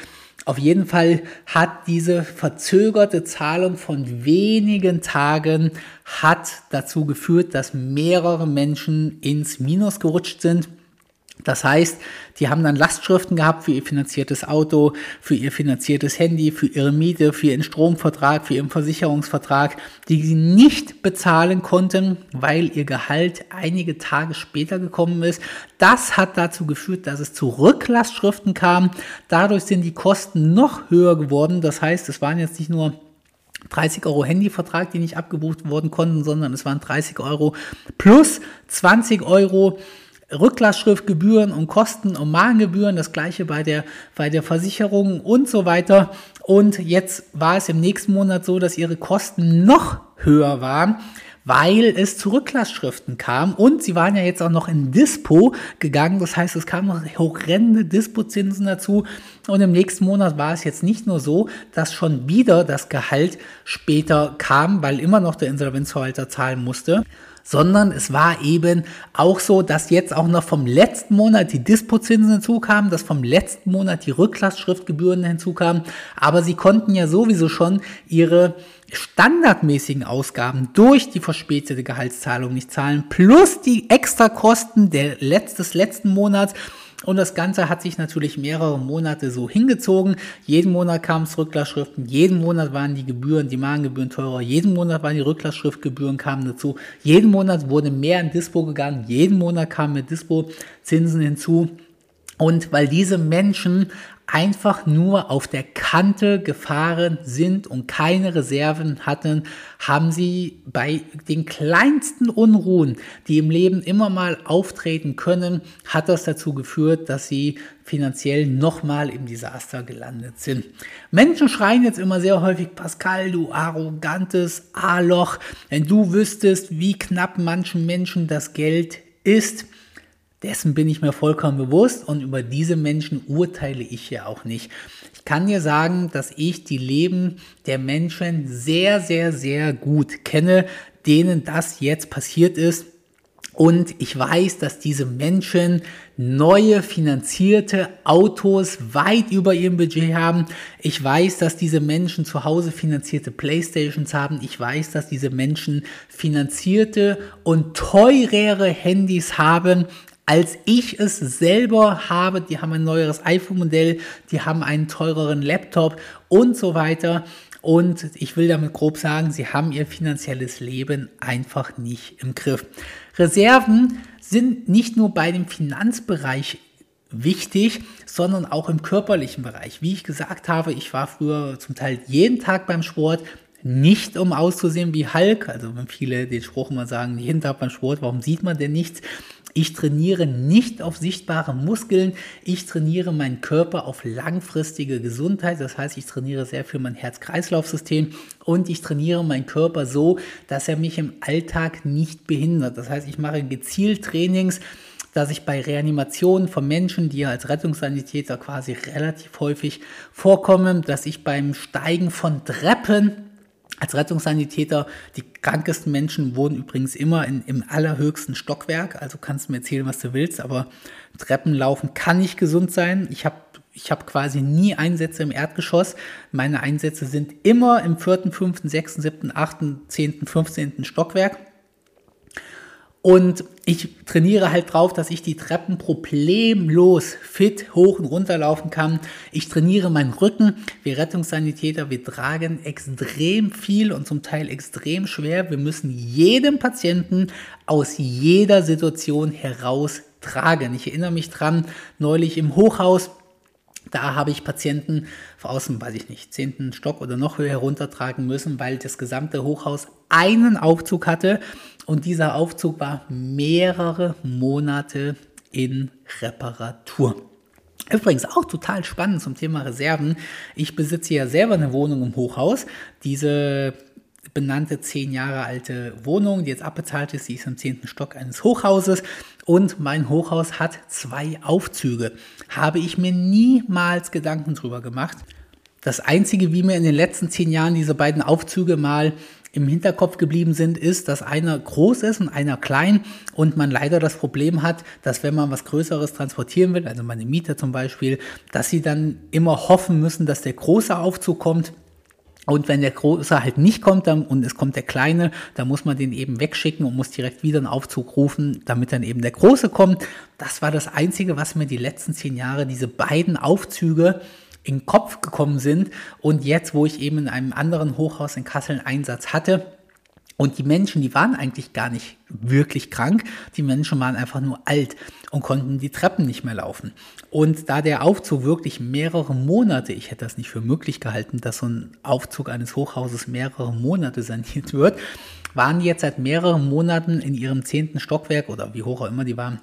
S1: Auf jeden Fall hat diese verzögerte Zahlung von wenigen Tagen hat dazu geführt, dass mehrere Menschen ins Minus gerutscht sind. Das heißt, die haben dann Lastschriften gehabt für ihr finanziertes Auto, für ihr finanziertes Handy, für ihre Miete, für ihren Stromvertrag, für ihren Versicherungsvertrag, die sie nicht bezahlen konnten, weil ihr Gehalt einige Tage später gekommen ist. Das hat dazu geführt, dass es zu Rücklastschriften kam. Dadurch sind die Kosten noch höher geworden. Das heißt, es waren jetzt nicht nur 30 Euro Handyvertrag, die nicht abgebucht worden konnten, sondern es waren 30 Euro plus 20 Euro Rücklassschriftgebühren und Kosten und Mahngebühren, das gleiche bei der, bei der Versicherung und so weiter. Und jetzt war es im nächsten Monat so, dass ihre Kosten noch höher waren weil es zu Rücklassschriften kam und sie waren ja jetzt auch noch in Dispo gegangen. Das heißt, es kamen noch horrende Dispozinsen dazu und im nächsten Monat war es jetzt nicht nur so, dass schon wieder das Gehalt später kam, weil immer noch der Insolvenzverwalter zahlen musste, sondern es war eben auch so, dass jetzt auch noch vom letzten Monat die Dispozinsen hinzukamen, dass vom letzten Monat die Rücklassschriftgebühren hinzukamen, aber sie konnten ja sowieso schon ihre standardmäßigen Ausgaben durch die verspätete Gehaltszahlung nicht zahlen, plus die Extrakosten der des letzten Monats und das Ganze hat sich natürlich mehrere Monate so hingezogen. Jeden Monat kamen es Rücklassschriften, jeden Monat waren die Gebühren, die Mahngebühren teurer, jeden Monat waren die Rücklassschriftgebühren kamen dazu, jeden Monat wurde mehr in Dispo gegangen, jeden Monat kamen mit Dispo-Zinsen hinzu. Und weil diese Menschen einfach nur auf der Kante gefahren sind und keine Reserven hatten, haben sie bei den kleinsten Unruhen, die im Leben immer mal auftreten können, hat das dazu geführt, dass sie finanziell nochmal im Desaster gelandet sind. Menschen schreien jetzt immer sehr häufig, Pascal, du arrogantes A-Loch, wenn du wüsstest, wie knapp manchen Menschen das Geld ist, dessen bin ich mir vollkommen bewusst und über diese Menschen urteile ich ja auch nicht. Ich kann dir sagen, dass ich die Leben der Menschen sehr, sehr, sehr gut kenne, denen das jetzt passiert ist. Und ich weiß, dass diese Menschen neue finanzierte Autos weit über ihrem Budget haben. Ich weiß, dass diese Menschen zu Hause finanzierte Playstations haben. Ich weiß, dass diese Menschen finanzierte und teurere Handys haben als ich es selber habe. Die haben ein neueres iPhone-Modell, die haben einen teureren Laptop und so weiter. Und ich will damit grob sagen, sie haben ihr finanzielles Leben einfach nicht im Griff. Reserven sind nicht nur bei dem Finanzbereich wichtig, sondern auch im körperlichen Bereich. Wie ich gesagt habe, ich war früher zum Teil jeden Tag beim Sport, nicht um auszusehen wie Hulk, also wenn viele den Spruch immer sagen, jeden Tag beim Sport, warum sieht man denn nichts? Ich trainiere nicht auf sichtbare Muskeln, ich trainiere meinen Körper auf langfristige Gesundheit, das heißt, ich trainiere sehr viel mein Herz-Kreislauf-System. Und ich trainiere meinen Körper so, dass er mich im Alltag nicht behindert. Das heißt, ich mache gezielt Trainings, dass ich bei Reanimationen von Menschen, die ja als Rettungssanitäter quasi relativ häufig vorkommen, dass ich beim Steigen von Treppen als Rettungssanitäter, die krankesten Menschen wohnen übrigens immer in, im allerhöchsten Stockwerk. Also kannst du mir erzählen, was du willst, aber Treppen laufen kann nicht gesund sein. Ich habe ich hab quasi nie Einsätze im Erdgeschoss. Meine Einsätze sind immer im vierten, fünften, sechsten, siebten, achten, zehnten, fünfzehnten Stockwerk. Und ich trainiere halt drauf, dass ich die Treppen problemlos fit hoch und runter laufen kann. Ich trainiere meinen Rücken. Wir Rettungssanitäter, wir tragen extrem viel und zum Teil extrem schwer. Wir müssen jeden Patienten aus jeder Situation heraus tragen. Ich erinnere mich dran, neulich im Hochhaus, da habe ich Patienten aus dem, weiß ich nicht, zehnten Stock oder noch höher heruntertragen müssen, weil das gesamte Hochhaus einen Aufzug hatte und dieser Aufzug war mehrere Monate in Reparatur. Übrigens auch total spannend zum Thema Reserven. Ich besitze ja selber eine Wohnung im Hochhaus. Diese benannte zehn Jahre alte Wohnung, die jetzt abbezahlt ist, die ist im zehnten Stock eines Hochhauses. Und mein Hochhaus hat zwei Aufzüge. Habe ich mir niemals Gedanken drüber gemacht. Das Einzige, wie mir in den letzten zehn Jahren diese beiden Aufzüge mal im Hinterkopf geblieben sind, ist, dass einer groß ist und einer klein und man leider das Problem hat, dass wenn man was Größeres transportieren will, also meine Mieter zum Beispiel, dass sie dann immer hoffen müssen, dass der große Aufzug kommt. Und wenn der Große halt nicht kommt dann, und es kommt der Kleine, dann muss man den eben wegschicken und muss direkt wieder einen Aufzug rufen, damit dann eben der Große kommt. Das war das Einzige, was mir die letzten zehn Jahre, diese beiden Aufzüge in den Kopf gekommen sind. Und jetzt, wo ich eben in einem anderen Hochhaus in Kassel einen Einsatz hatte, und die Menschen, die waren eigentlich gar nicht wirklich krank. Die Menschen waren einfach nur alt und konnten die Treppen nicht mehr laufen. Und da der Aufzug wirklich mehrere Monate, ich hätte das nicht für möglich gehalten, dass so ein Aufzug eines Hochhauses mehrere Monate saniert wird, waren die jetzt seit mehreren Monaten in ihrem zehnten Stockwerk oder wie hoch auch immer die waren,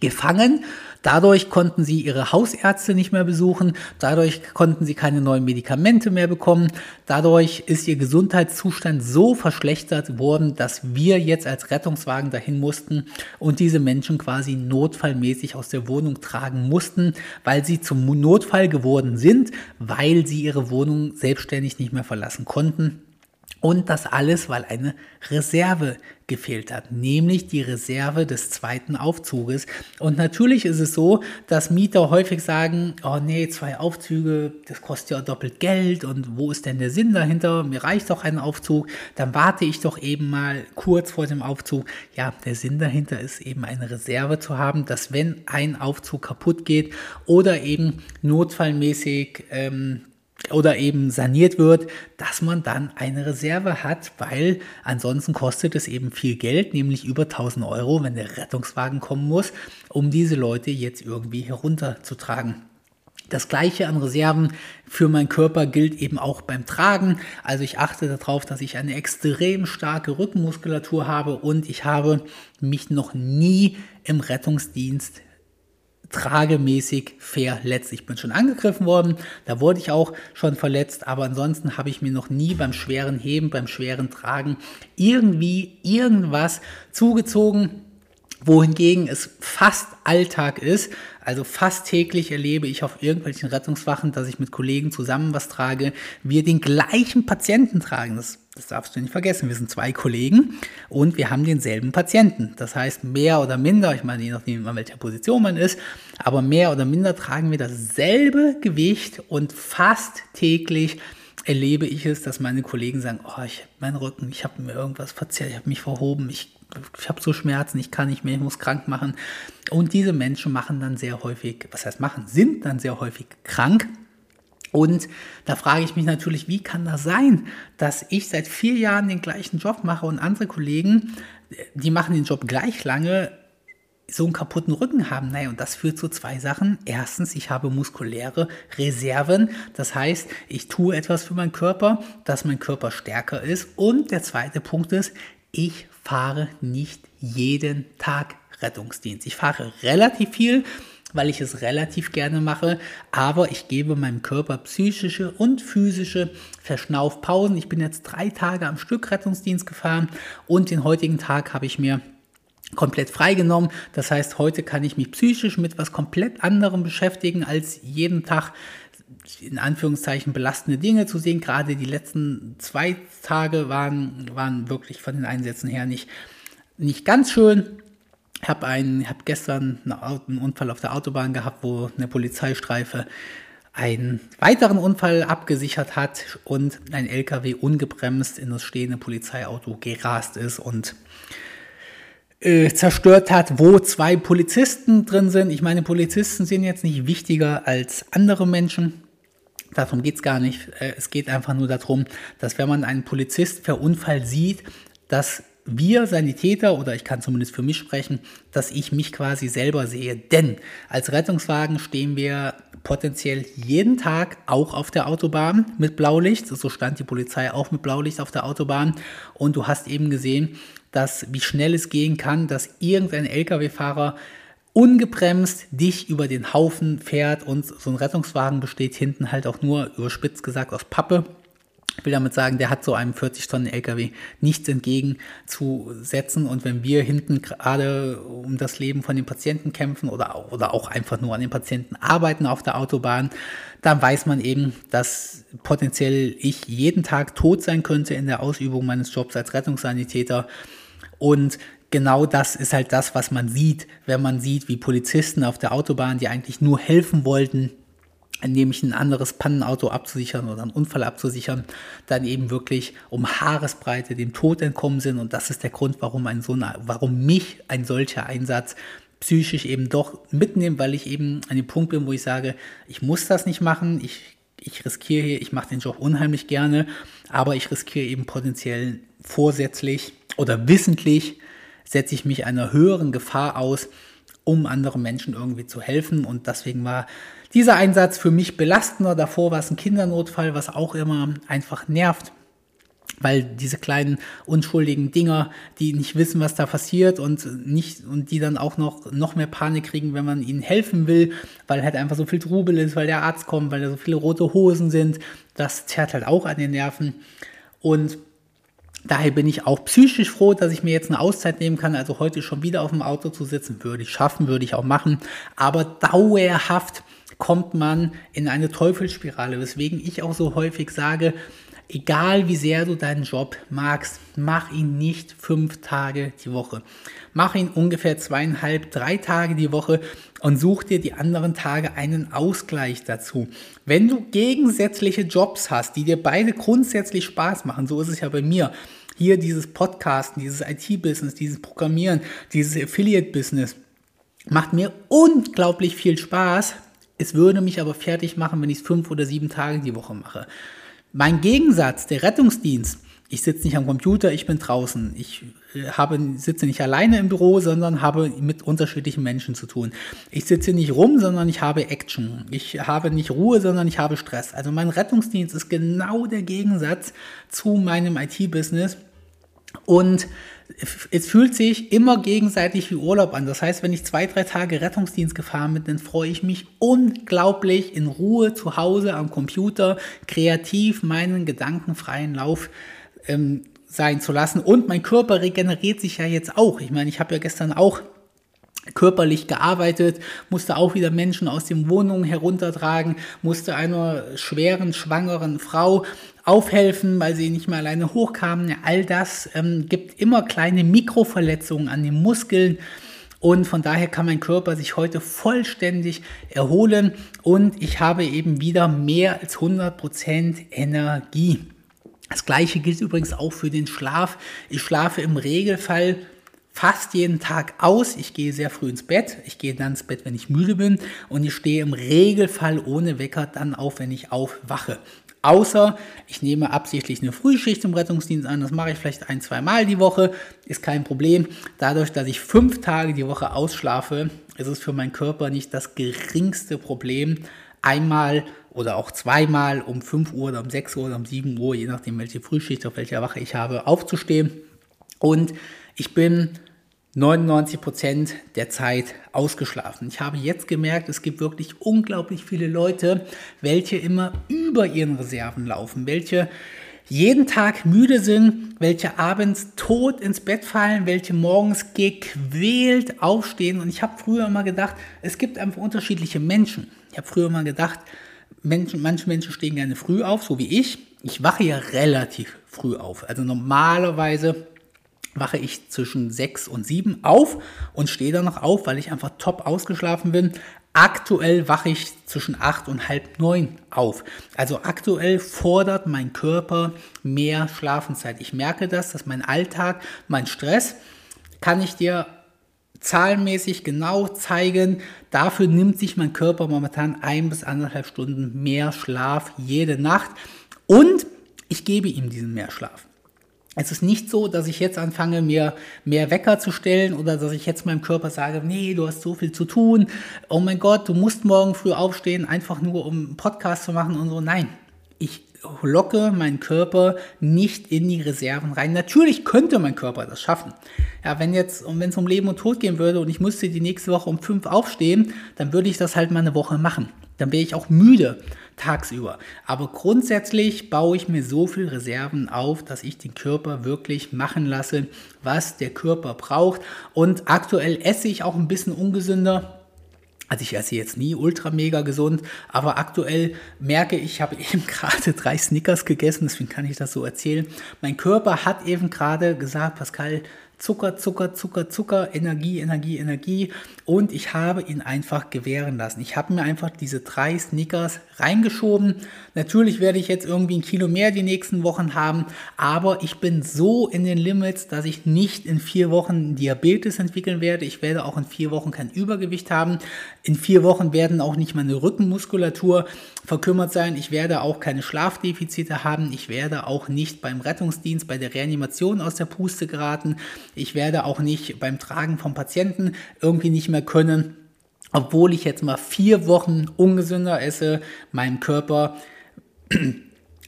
S1: gefangen. Dadurch konnten sie ihre Hausärzte nicht mehr besuchen, dadurch konnten sie keine neuen Medikamente mehr bekommen, dadurch ist ihr Gesundheitszustand so verschlechtert worden, dass wir jetzt als Rettungswagen dahin mussten und diese Menschen quasi notfallmäßig aus der Wohnung tragen mussten, weil sie zum Notfall geworden sind, weil sie ihre Wohnung selbstständig nicht mehr verlassen konnten. Und das alles, weil eine Reserve gefehlt hat, nämlich die Reserve des zweiten Aufzuges. Und natürlich ist es so, dass Mieter häufig sagen, oh nee, zwei Aufzüge, das kostet ja doppelt Geld und wo ist denn der Sinn dahinter? Mir reicht doch ein Aufzug, dann warte ich doch eben mal kurz vor dem Aufzug. Ja, der Sinn dahinter ist eben eine Reserve zu haben, dass wenn ein Aufzug kaputt geht oder eben notfallmäßig ähm, oder eben saniert wird, dass man dann eine Reserve hat, weil ansonsten kostet es eben viel Geld, nämlich über 1000 Euro, wenn der Rettungswagen kommen muss, um diese Leute jetzt irgendwie herunterzutragen. Das gleiche an Reserven für meinen Körper gilt eben auch beim Tragen. Also ich achte darauf, dass ich eine extrem starke Rückenmuskulatur habe und ich habe mich noch nie im Rettungsdienst tragemäßig verletzt. Ich bin schon angegriffen worden, da wurde ich auch schon verletzt, aber ansonsten habe ich mir noch nie beim schweren Heben, beim schweren Tragen irgendwie irgendwas zugezogen wohingegen es fast Alltag ist, also fast täglich erlebe ich auf irgendwelchen Rettungswachen, dass ich mit Kollegen zusammen was trage, wir den gleichen Patienten tragen. Das, das darfst du nicht vergessen. Wir sind zwei Kollegen und wir haben denselben Patienten. Das heißt, mehr oder minder, ich meine, je nachdem, in welcher Position man ist, aber mehr oder minder tragen wir dasselbe Gewicht und fast täglich erlebe ich es, dass meine Kollegen sagen, oh, ich habe meinen Rücken, ich habe mir irgendwas verzerrt, ich habe mich verhoben, ich ich habe so Schmerzen, ich kann nicht mehr, ich muss krank machen. Und diese Menschen machen dann sehr häufig, was heißt machen, sind dann sehr häufig krank. Und da frage ich mich natürlich, wie kann das sein, dass ich seit vier Jahren den gleichen Job mache und andere Kollegen, die machen den Job gleich lange, so einen kaputten Rücken haben? Naja, und das führt zu zwei Sachen. Erstens, ich habe muskuläre Reserven. Das heißt, ich tue etwas für meinen Körper, dass mein Körper stärker ist. Und der zweite Punkt ist, ich fahre nicht jeden Tag Rettungsdienst. Ich fahre relativ viel, weil ich es relativ gerne mache, aber ich gebe meinem Körper psychische und physische Verschnaufpausen. Ich bin jetzt drei Tage am Stück Rettungsdienst gefahren und den heutigen Tag habe ich mir komplett freigenommen. Das heißt, heute kann ich mich psychisch mit was komplett anderem beschäftigen, als jeden Tag in Anführungszeichen belastende Dinge zu sehen. Gerade die letzten zwei Tage waren, waren wirklich von den Einsätzen her nicht, nicht ganz schön. Ich habe hab gestern einen Unfall auf der Autobahn gehabt, wo eine Polizeistreife einen weiteren Unfall abgesichert hat und ein LKW ungebremst in das stehende Polizeiauto gerast ist und äh, zerstört hat, wo zwei Polizisten drin sind. Ich meine, Polizisten sind jetzt nicht wichtiger als andere Menschen. Darum geht es gar nicht. Äh, es geht einfach nur darum, dass wenn man einen Polizist per Unfall sieht, dass wir Sanitäter, oder ich kann zumindest für mich sprechen, dass ich mich quasi selber sehe. Denn als Rettungswagen stehen wir potenziell jeden Tag auch auf der Autobahn mit Blaulicht. So stand die Polizei auch mit Blaulicht auf der Autobahn. Und du hast eben gesehen, dass wie schnell es gehen kann, dass irgendein Lkw-Fahrer ungebremst dich über den Haufen fährt und so ein Rettungswagen besteht hinten halt auch nur überspitzt gesagt aus Pappe ich will damit sagen, der hat so einem 40 Tonnen LKW nichts entgegenzusetzen. Und wenn wir hinten gerade um das Leben von den Patienten kämpfen oder, oder auch einfach nur an den Patienten arbeiten auf der Autobahn, dann weiß man eben, dass potenziell ich jeden Tag tot sein könnte in der Ausübung meines Jobs als Rettungssanitäter. Und genau das ist halt das, was man sieht, wenn man sieht, wie Polizisten auf der Autobahn, die eigentlich nur helfen wollten, nämlich ein anderes Pannenauto abzusichern oder einen Unfall abzusichern, dann eben wirklich um Haaresbreite dem Tod entkommen sind. Und das ist der Grund, warum, ein so warum mich ein solcher Einsatz psychisch eben doch mitnimmt, weil ich eben an dem Punkt bin, wo ich sage, ich muss das nicht machen, ich, ich riskiere hier, ich mache den Job unheimlich gerne, aber ich riskiere eben potenziell vorsätzlich oder wissentlich setze ich mich einer höheren Gefahr aus, um anderen Menschen irgendwie zu helfen. Und deswegen war dieser Einsatz für mich belastender. Davor war es ein Kindernotfall, was auch immer einfach nervt. Weil diese kleinen unschuldigen Dinger, die nicht wissen, was da passiert und nicht, und die dann auch noch, noch mehr Panik kriegen, wenn man ihnen helfen will, weil halt einfach so viel Trubel ist, weil der Arzt kommt, weil da so viele rote Hosen sind. Das zerrt halt auch an den Nerven. Und Daher bin ich auch psychisch froh, dass ich mir jetzt eine Auszeit nehmen kann. Also heute schon wieder auf dem Auto zu sitzen, würde ich schaffen, würde ich auch machen. Aber dauerhaft kommt man in eine Teufelsspirale, weswegen ich auch so häufig sage, egal wie sehr du deinen Job magst, mach ihn nicht fünf Tage die Woche. Mach ihn ungefähr zweieinhalb, drei Tage die Woche und such dir die anderen Tage einen Ausgleich dazu. Wenn du gegensätzliche Jobs hast, die dir beide grundsätzlich Spaß machen, so ist es ja bei mir, hier dieses Podcasten, dieses IT-Business, dieses Programmieren, dieses Affiliate-Business, macht mir unglaublich viel Spaß, es würde mich aber fertig machen, wenn ich es fünf oder sieben Tage die Woche mache. Mein Gegensatz, der Rettungsdienst, ich sitze nicht am Computer, ich bin draußen. Ich äh, habe, sitze nicht alleine im Büro, sondern habe mit unterschiedlichen Menschen zu tun. Ich sitze nicht rum, sondern ich habe Action. Ich habe nicht Ruhe, sondern ich habe Stress. Also mein Rettungsdienst ist genau der Gegensatz zu meinem IT-Business. Und es fühlt sich immer gegenseitig wie Urlaub an. Das heißt, wenn ich zwei, drei Tage Rettungsdienst gefahren bin, dann freue ich mich unglaublich in Ruhe zu Hause am Computer, kreativ meinen gedankenfreien Lauf ähm, sein zu lassen. Und mein Körper regeneriert sich ja jetzt auch. Ich meine, ich habe ja gestern auch körperlich gearbeitet, musste auch wieder Menschen aus den Wohnungen heruntertragen, musste einer schweren, schwangeren Frau aufhelfen, weil sie nicht mehr alleine hochkamen. All das ähm, gibt immer kleine Mikroverletzungen an den Muskeln. Und von daher kann mein Körper sich heute vollständig erholen und ich habe eben wieder mehr als 100% Energie. Das gleiche gilt übrigens auch für den Schlaf. Ich schlafe im Regelfall fast jeden Tag aus. Ich gehe sehr früh ins Bett. Ich gehe dann ins Bett, wenn ich müde bin. Und ich stehe im Regelfall ohne Wecker dann auf, wenn ich aufwache. Außer ich nehme absichtlich eine Frühschicht im Rettungsdienst an, das mache ich vielleicht ein, zwei Mal die Woche, ist kein Problem. Dadurch, dass ich fünf Tage die Woche ausschlafe, ist es für meinen Körper nicht das geringste Problem, einmal oder auch zweimal um 5 Uhr oder um 6 Uhr oder um 7 Uhr, je nachdem welche Frühschicht, auf welcher Wache ich habe, aufzustehen. Und ich bin 99 Prozent der Zeit ausgeschlafen. Ich habe jetzt gemerkt, es gibt wirklich unglaublich viele Leute, welche immer über ihren Reserven laufen, welche jeden Tag müde sind, welche abends tot ins Bett fallen, welche morgens gequält aufstehen. Und ich habe früher immer gedacht, es gibt einfach unterschiedliche Menschen. Ich habe früher immer gedacht, Menschen, manche Menschen stehen gerne früh auf, so wie ich. Ich wache ja relativ früh auf. Also normalerweise wache ich zwischen sechs und sieben auf und stehe dann noch auf, weil ich einfach top ausgeschlafen bin. Aktuell wache ich zwischen acht und halb neun auf. Also aktuell fordert mein Körper mehr Schlafenszeit. Ich merke das, dass mein Alltag, mein Stress, kann ich dir zahlenmäßig genau zeigen. Dafür nimmt sich mein Körper momentan ein bis anderthalb Stunden mehr Schlaf jede Nacht. Und ich gebe ihm diesen Mehrschlaf. Es ist nicht so, dass ich jetzt anfange, mir mehr Wecker zu stellen oder dass ich jetzt meinem Körper sage, nee, du hast so viel zu tun. Oh mein Gott, du musst morgen früh aufstehen, einfach nur um einen Podcast zu machen und so. Nein, ich locke meinen Körper nicht in die Reserven rein. Natürlich könnte mein Körper das schaffen. Ja, wenn jetzt, wenn es um Leben und Tod gehen würde und ich müsste die nächste Woche um fünf aufstehen, dann würde ich das halt mal eine Woche machen. Dann wäre ich auch müde tagsüber. Aber grundsätzlich baue ich mir so viel Reserven auf, dass ich den Körper wirklich machen lasse, was der Körper braucht. Und aktuell esse ich auch ein bisschen ungesünder. Also ich esse jetzt nie ultra mega gesund, aber aktuell merke ich, ich habe eben gerade drei Snickers gegessen, deswegen kann ich das so erzählen. Mein Körper hat eben gerade gesagt, Pascal, Zucker, Zucker, Zucker, Zucker, Energie, Energie, Energie. Und ich habe ihn einfach gewähren lassen. Ich habe mir einfach diese drei Snickers reingeschoben. Natürlich werde ich jetzt irgendwie ein Kilo mehr die nächsten Wochen haben, aber ich bin so in den Limits, dass ich nicht in vier Wochen Diabetes entwickeln werde. Ich werde auch in vier Wochen kein Übergewicht haben. In vier Wochen werden auch nicht meine Rückenmuskulatur verkümmert sein. Ich werde auch keine Schlafdefizite haben. Ich werde auch nicht beim Rettungsdienst, bei der Reanimation aus der Puste geraten. Ich werde auch nicht beim Tragen vom Patienten irgendwie nicht mehr können obwohl ich jetzt mal vier Wochen ungesünder esse, meinem Körper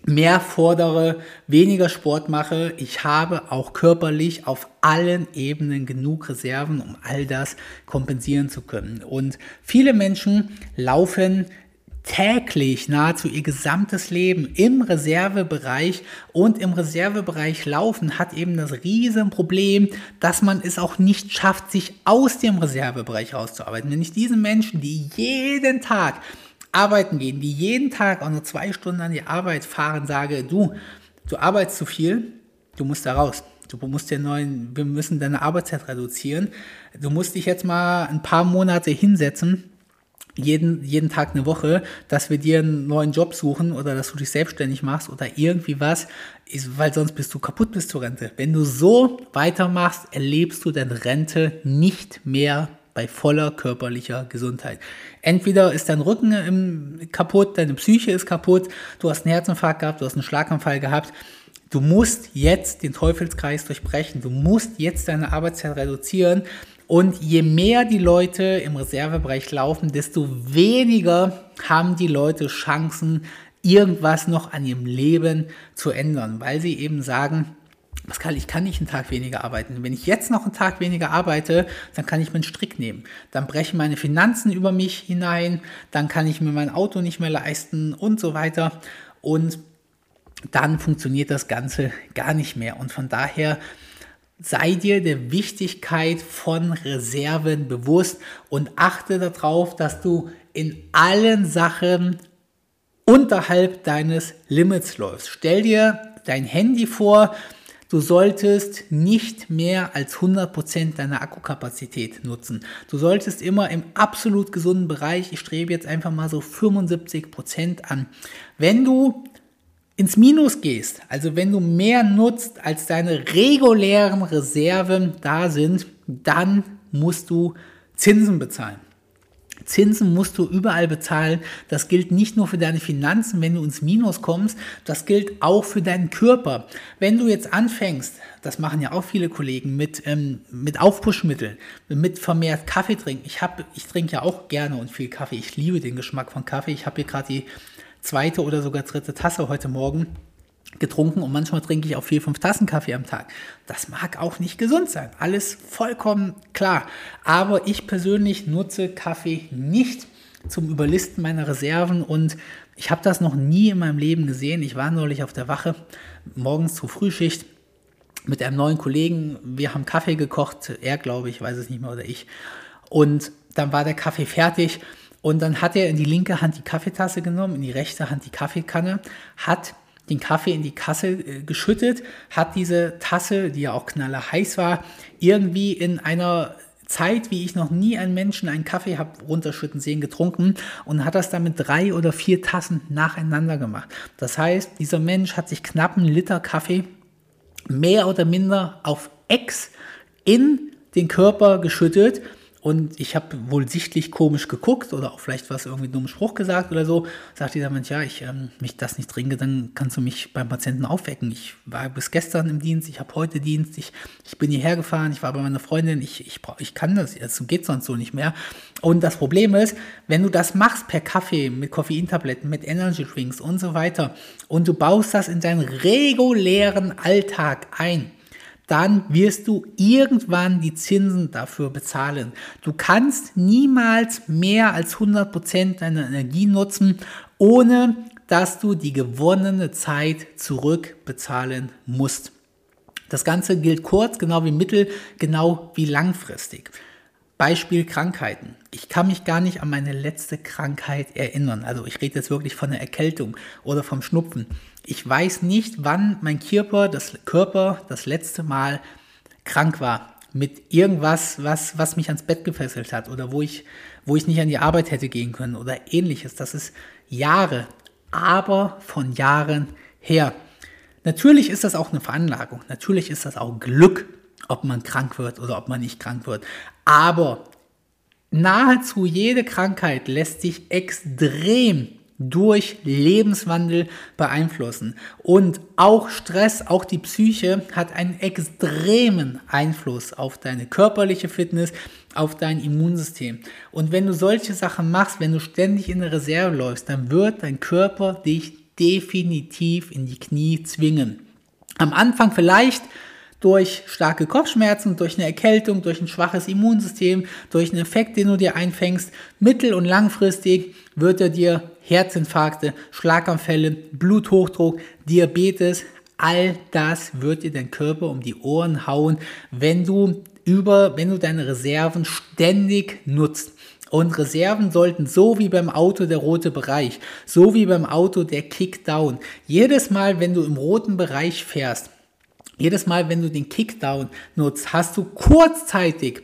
S1: mehr fordere, weniger Sport mache. Ich habe auch körperlich auf allen Ebenen genug Reserven, um all das kompensieren zu können. Und viele Menschen laufen täglich nahezu ihr gesamtes Leben im Reservebereich und im Reservebereich laufen hat eben das Riesenproblem, dass man es auch nicht schafft, sich aus dem Reservebereich rauszuarbeiten. Wenn ich diesen Menschen, die jeden Tag arbeiten gehen, die jeden Tag auch nur zwei Stunden an die Arbeit fahren, sage, du, du arbeitest zu viel, du musst da raus. Du musst den neuen, wir müssen deine Arbeitszeit reduzieren. Du musst dich jetzt mal ein paar Monate hinsetzen jeden, jeden Tag eine Woche, dass wir dir einen neuen Job suchen oder dass du dich selbstständig machst oder irgendwie was, ist, weil sonst bist du kaputt bis zur Rente. Wenn du so weitermachst, erlebst du deine Rente nicht mehr bei voller körperlicher Gesundheit. Entweder ist dein Rücken im, kaputt, deine Psyche ist kaputt, du hast einen Herzinfarkt gehabt, du hast einen Schlaganfall gehabt. Du musst jetzt den Teufelskreis durchbrechen. Du musst jetzt deine Arbeitszeit reduzieren, und je mehr die Leute im Reservebereich laufen, desto weniger haben die Leute Chancen, irgendwas noch an ihrem Leben zu ändern, weil sie eben sagen, Pascal, ich kann nicht einen Tag weniger arbeiten. Wenn ich jetzt noch einen Tag weniger arbeite, dann kann ich mir einen Strick nehmen. Dann brechen meine Finanzen über mich hinein, dann kann ich mir mein Auto nicht mehr leisten und so weiter. Und dann funktioniert das Ganze gar nicht mehr. Und von daher sei dir der Wichtigkeit von Reserven bewusst und achte darauf, dass du in allen Sachen unterhalb deines Limits läufst. Stell dir dein Handy vor, du solltest nicht mehr als 100% deiner Akkukapazität nutzen. Du solltest immer im absolut gesunden Bereich, ich strebe jetzt einfach mal so 75% an. Wenn du ins Minus gehst, also wenn du mehr nutzt, als deine regulären Reserven da sind, dann musst du Zinsen bezahlen. Zinsen musst du überall bezahlen. Das gilt nicht nur für deine Finanzen, wenn du ins Minus kommst, das gilt auch für deinen Körper. Wenn du jetzt anfängst, das machen ja auch viele Kollegen, mit, ähm, mit Aufpushmitteln, mit vermehrt Kaffee trinken. Ich, ich trinke ja auch gerne und viel Kaffee. Ich liebe den Geschmack von Kaffee. Ich habe hier gerade die zweite oder sogar dritte Tasse heute Morgen getrunken und manchmal trinke ich auch vier, fünf Tassen Kaffee am Tag. Das mag auch nicht gesund sein. Alles vollkommen klar. Aber ich persönlich nutze Kaffee nicht zum Überlisten meiner Reserven und ich habe das noch nie in meinem Leben gesehen. Ich war neulich auf der Wache morgens zur Frühschicht mit einem neuen Kollegen. Wir haben Kaffee gekocht, er glaube ich, weiß es nicht mehr oder ich. Und dann war der Kaffee fertig und dann hat er in die linke Hand die Kaffeetasse genommen, in die rechte Hand die Kaffeekanne, hat den Kaffee in die Kasse äh, geschüttet, hat diese Tasse, die ja auch knaller heiß war, irgendwie in einer Zeit, wie ich noch nie einen Menschen einen Kaffee habe runterschütten sehen, getrunken und hat das dann mit drei oder vier Tassen nacheinander gemacht. Das heißt, dieser Mensch hat sich knapp einen Liter Kaffee mehr oder minder auf Ex in den Körper geschüttet und ich habe wohl sichtlich komisch geguckt oder auch vielleicht was irgendwie dummen Spruch gesagt oder so. Sagt dieser Mensch, ja, ich ähm, mich das nicht trinke, dann kannst du mich beim Patienten aufwecken. Ich war bis gestern im Dienst, ich habe heute Dienst, ich, ich bin hierher gefahren, ich war bei meiner Freundin, ich, ich, ich kann das, es geht sonst so nicht mehr. Und das Problem ist, wenn du das machst per Kaffee, mit Koffeintabletten, mit Energy Drinks und so weiter und du baust das in deinen regulären Alltag ein, dann wirst du irgendwann die Zinsen dafür bezahlen. Du kannst niemals mehr als 100% deiner Energie nutzen, ohne dass du die gewonnene Zeit zurückbezahlen musst. Das Ganze gilt kurz, genau wie mittel, genau wie langfristig. Beispiel Krankheiten. Ich kann mich gar nicht an meine letzte Krankheit erinnern. Also ich rede jetzt wirklich von der Erkältung oder vom Schnupfen. Ich weiß nicht, wann mein Körper das, Körper das letzte Mal krank war. Mit irgendwas, was, was mich ans Bett gefesselt hat oder wo ich, wo ich nicht an die Arbeit hätte gehen können oder ähnliches. Das ist Jahre, aber von Jahren her. Natürlich ist das auch eine Veranlagung. Natürlich ist das auch Glück, ob man krank wird oder ob man nicht krank wird. Aber nahezu jede Krankheit lässt sich extrem durch Lebenswandel beeinflussen. Und auch Stress, auch die Psyche hat einen extremen Einfluss auf deine körperliche Fitness, auf dein Immunsystem. Und wenn du solche Sachen machst, wenn du ständig in der Reserve läufst, dann wird dein Körper dich definitiv in die Knie zwingen. Am Anfang vielleicht durch starke Kopfschmerzen, durch eine Erkältung, durch ein schwaches Immunsystem, durch einen Effekt, den du dir einfängst. Mittel- und langfristig wird er dir Herzinfarkte, Schlaganfälle, Bluthochdruck, Diabetes, all das wird dir dein Körper um die Ohren hauen, wenn du über, wenn du deine Reserven ständig nutzt. Und Reserven sollten so wie beim Auto der rote Bereich, so wie beim Auto der Kickdown. Jedes Mal, wenn du im roten Bereich fährst, jedes Mal, wenn du den Kickdown nutzt, hast du kurzzeitig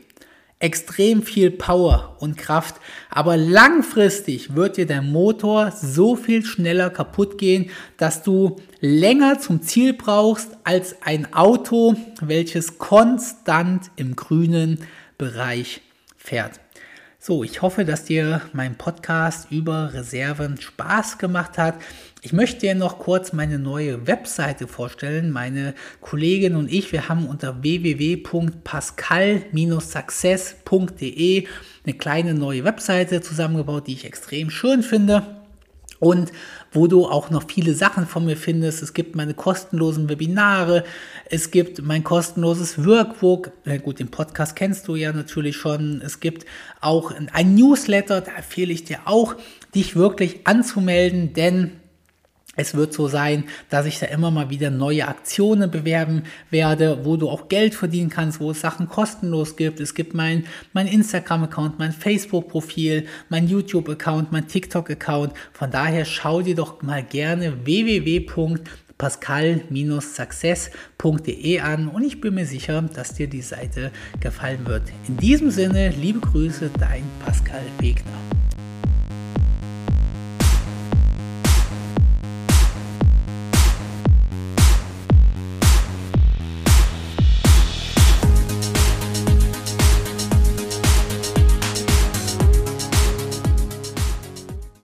S1: extrem viel Power und Kraft, aber langfristig wird dir der Motor so viel schneller kaputt gehen, dass du länger zum Ziel brauchst als ein Auto, welches konstant im grünen Bereich fährt. So, ich hoffe, dass dir mein Podcast über Reserven Spaß gemacht hat. Ich möchte dir noch kurz meine neue Webseite vorstellen. Meine Kollegin und ich, wir haben unter www.pascal-success.de eine kleine neue Webseite zusammengebaut, die ich extrem schön finde und wo du auch noch viele Sachen von mir findest. Es gibt meine kostenlosen Webinare, es gibt mein kostenloses Workbook. Gut, den Podcast kennst du ja natürlich schon. Es gibt auch ein Newsletter, da empfehle ich dir auch, dich wirklich anzumelden, denn es wird so sein, dass ich da immer mal wieder neue Aktionen bewerben werde, wo du auch Geld verdienen kannst, wo es Sachen kostenlos gibt. Es gibt mein, mein Instagram-Account, mein Facebook-Profil, mein YouTube-Account, mein TikTok-Account. Von daher schau dir doch mal gerne www.pascal-success.de an und ich bin mir sicher, dass dir die Seite gefallen wird. In diesem Sinne, liebe Grüße, dein Pascal Wegner.